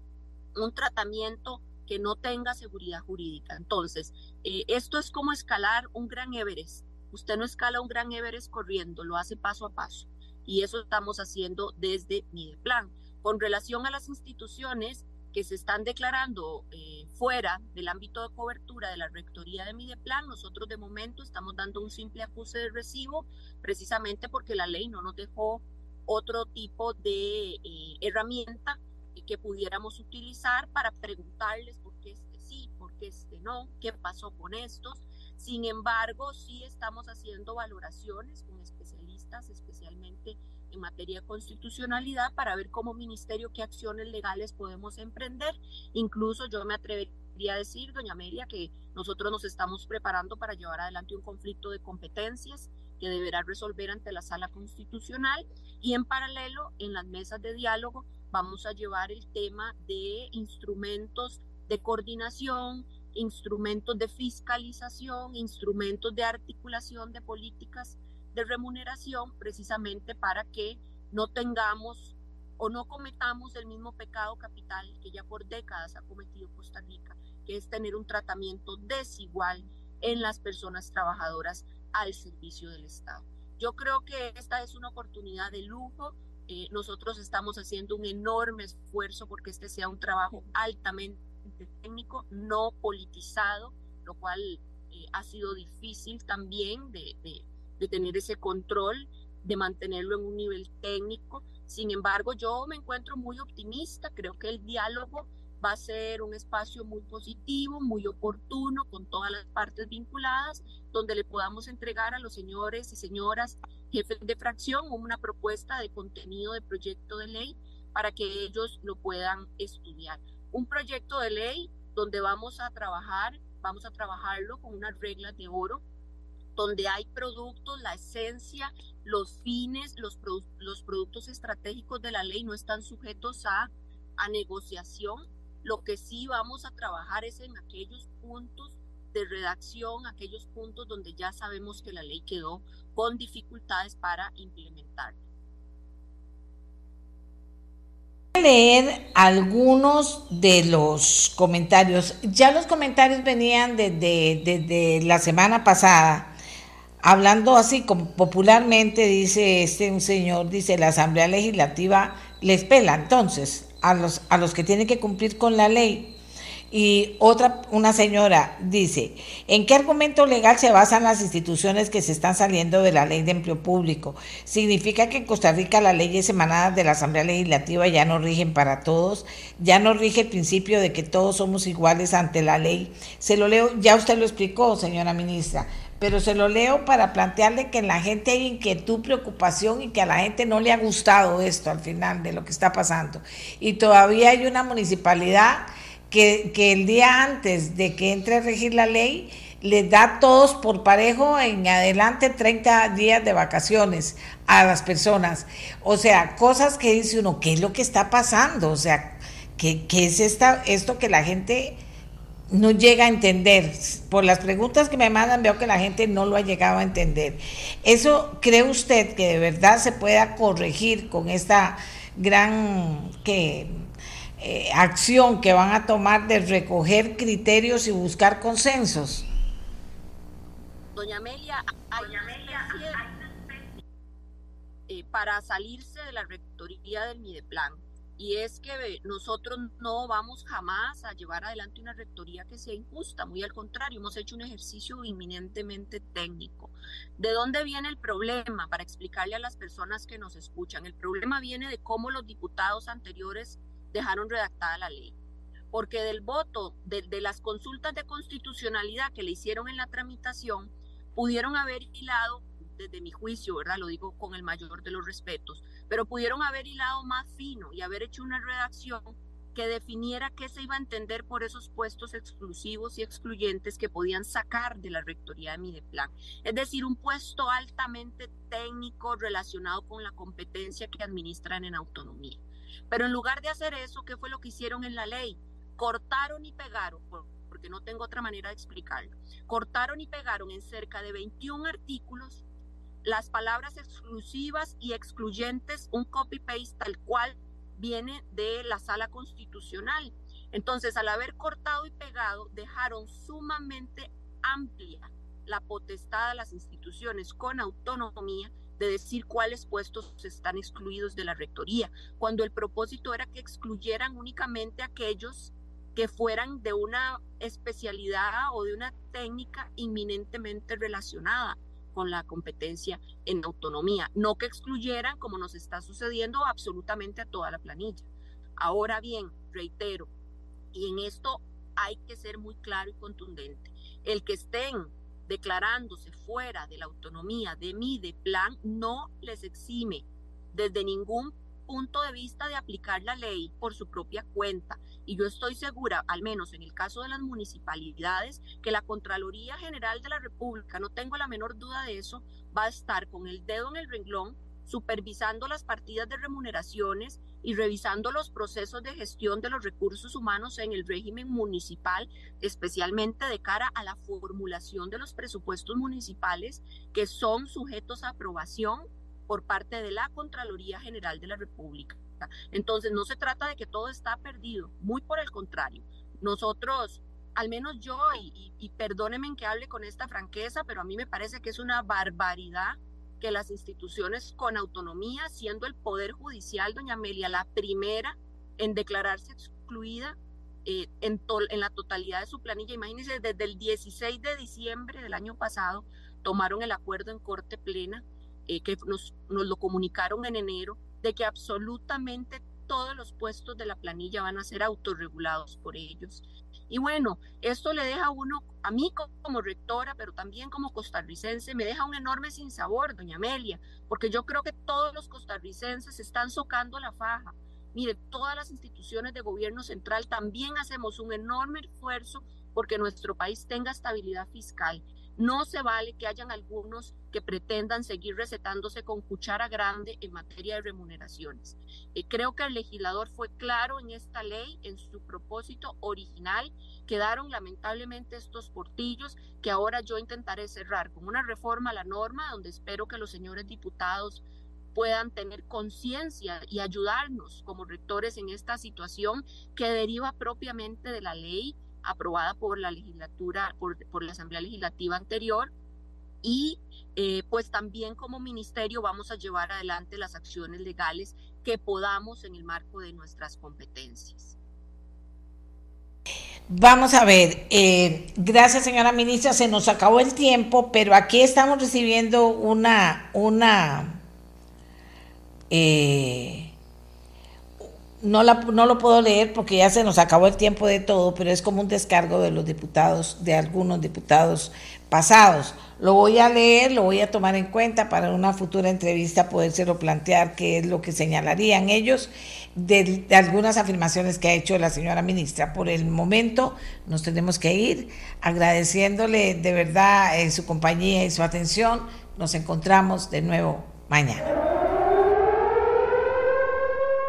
un tratamiento que no tenga seguridad jurídica. Entonces, eh, esto es como escalar un gran Everest Usted no escala un gran Everest corriendo, lo hace paso a paso. Y eso estamos haciendo desde Mideplan. Con relación a las instituciones que se están declarando eh, fuera del ámbito de cobertura de la rectoría de Mideplan, nosotros de momento estamos dando un simple acuse de recibo, precisamente porque la ley no nos dejó otro tipo de eh, herramienta que pudiéramos utilizar para preguntarles por qué este sí, por qué este no, qué pasó con estos. Sin embargo, sí estamos haciendo valoraciones con especialistas, especialmente en materia de constitucionalidad, para ver como ministerio qué acciones legales podemos emprender. Incluso yo me atrevería a decir, doña Amelia, que nosotros nos estamos preparando para llevar adelante un conflicto de competencias que deberá resolver ante la sala constitucional y en paralelo en las mesas de diálogo vamos a llevar el tema de instrumentos de coordinación, instrumentos de fiscalización, instrumentos de articulación de políticas de remuneración, precisamente para que no tengamos o no cometamos el mismo pecado capital que ya por décadas ha cometido Costa Rica, que es tener un tratamiento desigual en las personas trabajadoras al servicio del Estado. Yo creo que esta es una oportunidad de lujo. Eh, nosotros estamos haciendo un enorme esfuerzo porque este sea un trabajo altamente técnico, no politizado, lo cual eh, ha sido difícil también de, de, tener ese control, de mantenerlo en un nivel técnico. Sin embargo, yo me encuentro muy optimista, creo que el diálogo va a ser un espacio muy positivo, muy oportuno, con todas las partes vinculadas, donde le podamos entregar a los señores y señoras jefes de fracción una propuesta de contenido de proyecto de ley para que ellos lo puedan estudiar un proyecto de ley donde vamos a trabajar, vamos a trabajarlo con unas reglas de oro, donde hay productos, la esencia, los fines, los, productos estratégicos de la ley no están sujetos a, a negociación. Lo que sí vamos a trabajar es en aquellos puntos de redacción, aquellos puntos donde ya sabemos que la ley quedó con dificultades para implementarla. leer algunos de los comentarios. Ya los comentarios venían desde, desde la semana pasada, hablando así como popularmente, dice este un señor, dice la Asamblea Legislativa les pela entonces a los, a los que tienen que cumplir con la ley. Y otra, una señora dice, ¿en qué argumento legal se basan las instituciones que se están saliendo de la ley de empleo público? ¿Significa que en Costa Rica las leyes emanadas de la Asamblea Legislativa ya no rigen para todos? ¿Ya no rige el principio de que todos somos iguales ante la ley? Se lo leo, ya usted lo explicó, señora ministra, pero se lo leo para plantearle que en la gente hay inquietud, preocupación y que a la gente no le ha gustado esto al final de lo que está pasando. Y todavía hay una municipalidad que, el día antes de que entre a regir la ley, les da a todos por parejo en adelante 30 días de vacaciones a las personas. O sea, cosas que dice uno, ¿qué es lo que está pasando? O sea, ¿qué, es esta, esto que la gente no llega a entender? Por las preguntas que me mandan veo que la gente no lo ha llegado a entender. ¿Eso cree usted que de verdad se pueda corregir con esta gran que eh, acción que van a tomar de recoger criterios y buscar consensos? Doña Amelia, eh, para salirse de la rectoría del Mideplan. Y es que nosotros no vamos jamás a llevar adelante una rectoría que sea injusta, muy al contrario, hemos hecho un ejercicio inminentemente técnico. ¿De dónde viene el problema? Para explicarle a las personas que nos escuchan, el problema viene de cómo los diputados anteriores dejaron redactada la ley. Porque del voto, de, las consultas de constitucionalidad que le hicieron en la tramitación, pudieron haber hilado, desde mi juicio, ¿verdad? Lo digo con el mayor de los respetos, pero pudieron haber hilado más fino y haber hecho una redacción que definiera qué se iba a entender por esos puestos exclusivos y excluyentes que podían sacar de la rectoría de Mideplan. Es decir, un puesto altamente técnico relacionado con la competencia que administran en autonomía. Pero en lugar de hacer eso, ¿qué fue lo que hicieron en la ley? Cortaron y pegaron, porque no tengo otra manera de explicarlo. Cortaron y pegaron en cerca de 21 artículos las palabras exclusivas y excluyentes, un copy-paste tal cual viene de la sala constitucional. Entonces, al haber cortado y pegado, dejaron sumamente amplia la potestad de las instituciones con autonomía de decir cuáles puestos están excluidos de la rectoría, cuando el propósito era que excluyeran únicamente aquellos que fueran de una especialidad o de una técnica inminentemente relacionada con la competencia en autonomía, no que excluyeran, como nos está sucediendo, absolutamente a toda la planilla. Ahora bien, reitero, y en esto hay que ser muy claro y contundente, el que estén declarándose fuera de la autonomía de mi de plan no les exime desde ningún punto de vista de aplicar la ley por su propia cuenta. Y yo estoy segura, al menos en el caso de las municipalidades, que la Contraloría General de la República, no tengo la menor duda de eso, va a estar con el dedo en el renglón supervisando las partidas de remuneraciones y revisando los procesos de gestión de los recursos humanos en el régimen municipal, especialmente de cara a la formulación de los presupuestos municipales que son sujetos a aprobación por parte de la Contraloría General de la República. Entonces, no se trata de que todo está perdido, muy por el contrario. Nosotros, al menos yo, y, y, perdónenme que hable con esta franqueza, pero a mí me parece que es una barbaridad que las instituciones con autonomía, siendo el Poder Judicial, doña Amelia, la primera en declararse excluida eh, en, en, la totalidad de su planilla. Imagínense, desde el 16 de diciembre del año pasado tomaron el acuerdo en Corte Plena, eh, que nos, nos lo comunicaron en enero, de que absolutamente todos los puestos de la planilla van a ser autorregulados por ellos. Y bueno, esto le deja a uno, a mí como rectora, pero también como costarricense, me deja un enorme sinsabor, doña Amelia, porque yo creo que todos los costarricenses están socando la faja. Mire, todas las instituciones de gobierno central también hacemos un enorme esfuerzo porque nuestro país tenga estabilidad fiscal. No se vale que hayan algunos que pretendan seguir recetándose con cuchara grande en materia de remuneraciones. Eh, creo que el legislador fue claro en esta ley, en su propósito original. Quedaron lamentablemente estos portillos que ahora yo intentaré cerrar con una reforma a la norma donde espero que los señores diputados puedan tener conciencia y ayudarnos como rectores en esta situación que deriva propiamente de la ley aprobada por la legislatura, por, por la Asamblea Legislativa anterior. Y eh, pues también como ministerio vamos a llevar adelante las acciones legales que podamos en el marco de nuestras competencias. Vamos a ver, eh, gracias señora ministra, se nos acabó el tiempo, pero aquí estamos recibiendo una, una, eh, no, la, no lo puedo leer porque ya se nos acabó el tiempo de todo, pero es como un descargo de los diputados, de algunos diputados pasados. Lo voy a leer, lo voy a tomar en cuenta para una futura entrevista podérselo plantear qué es lo que señalarían ellos de, algunas afirmaciones que ha hecho la señora ministra. Por el momento nos tenemos que ir agradeciéndole de verdad eh, su compañía y su atención. Nos encontramos de nuevo mañana.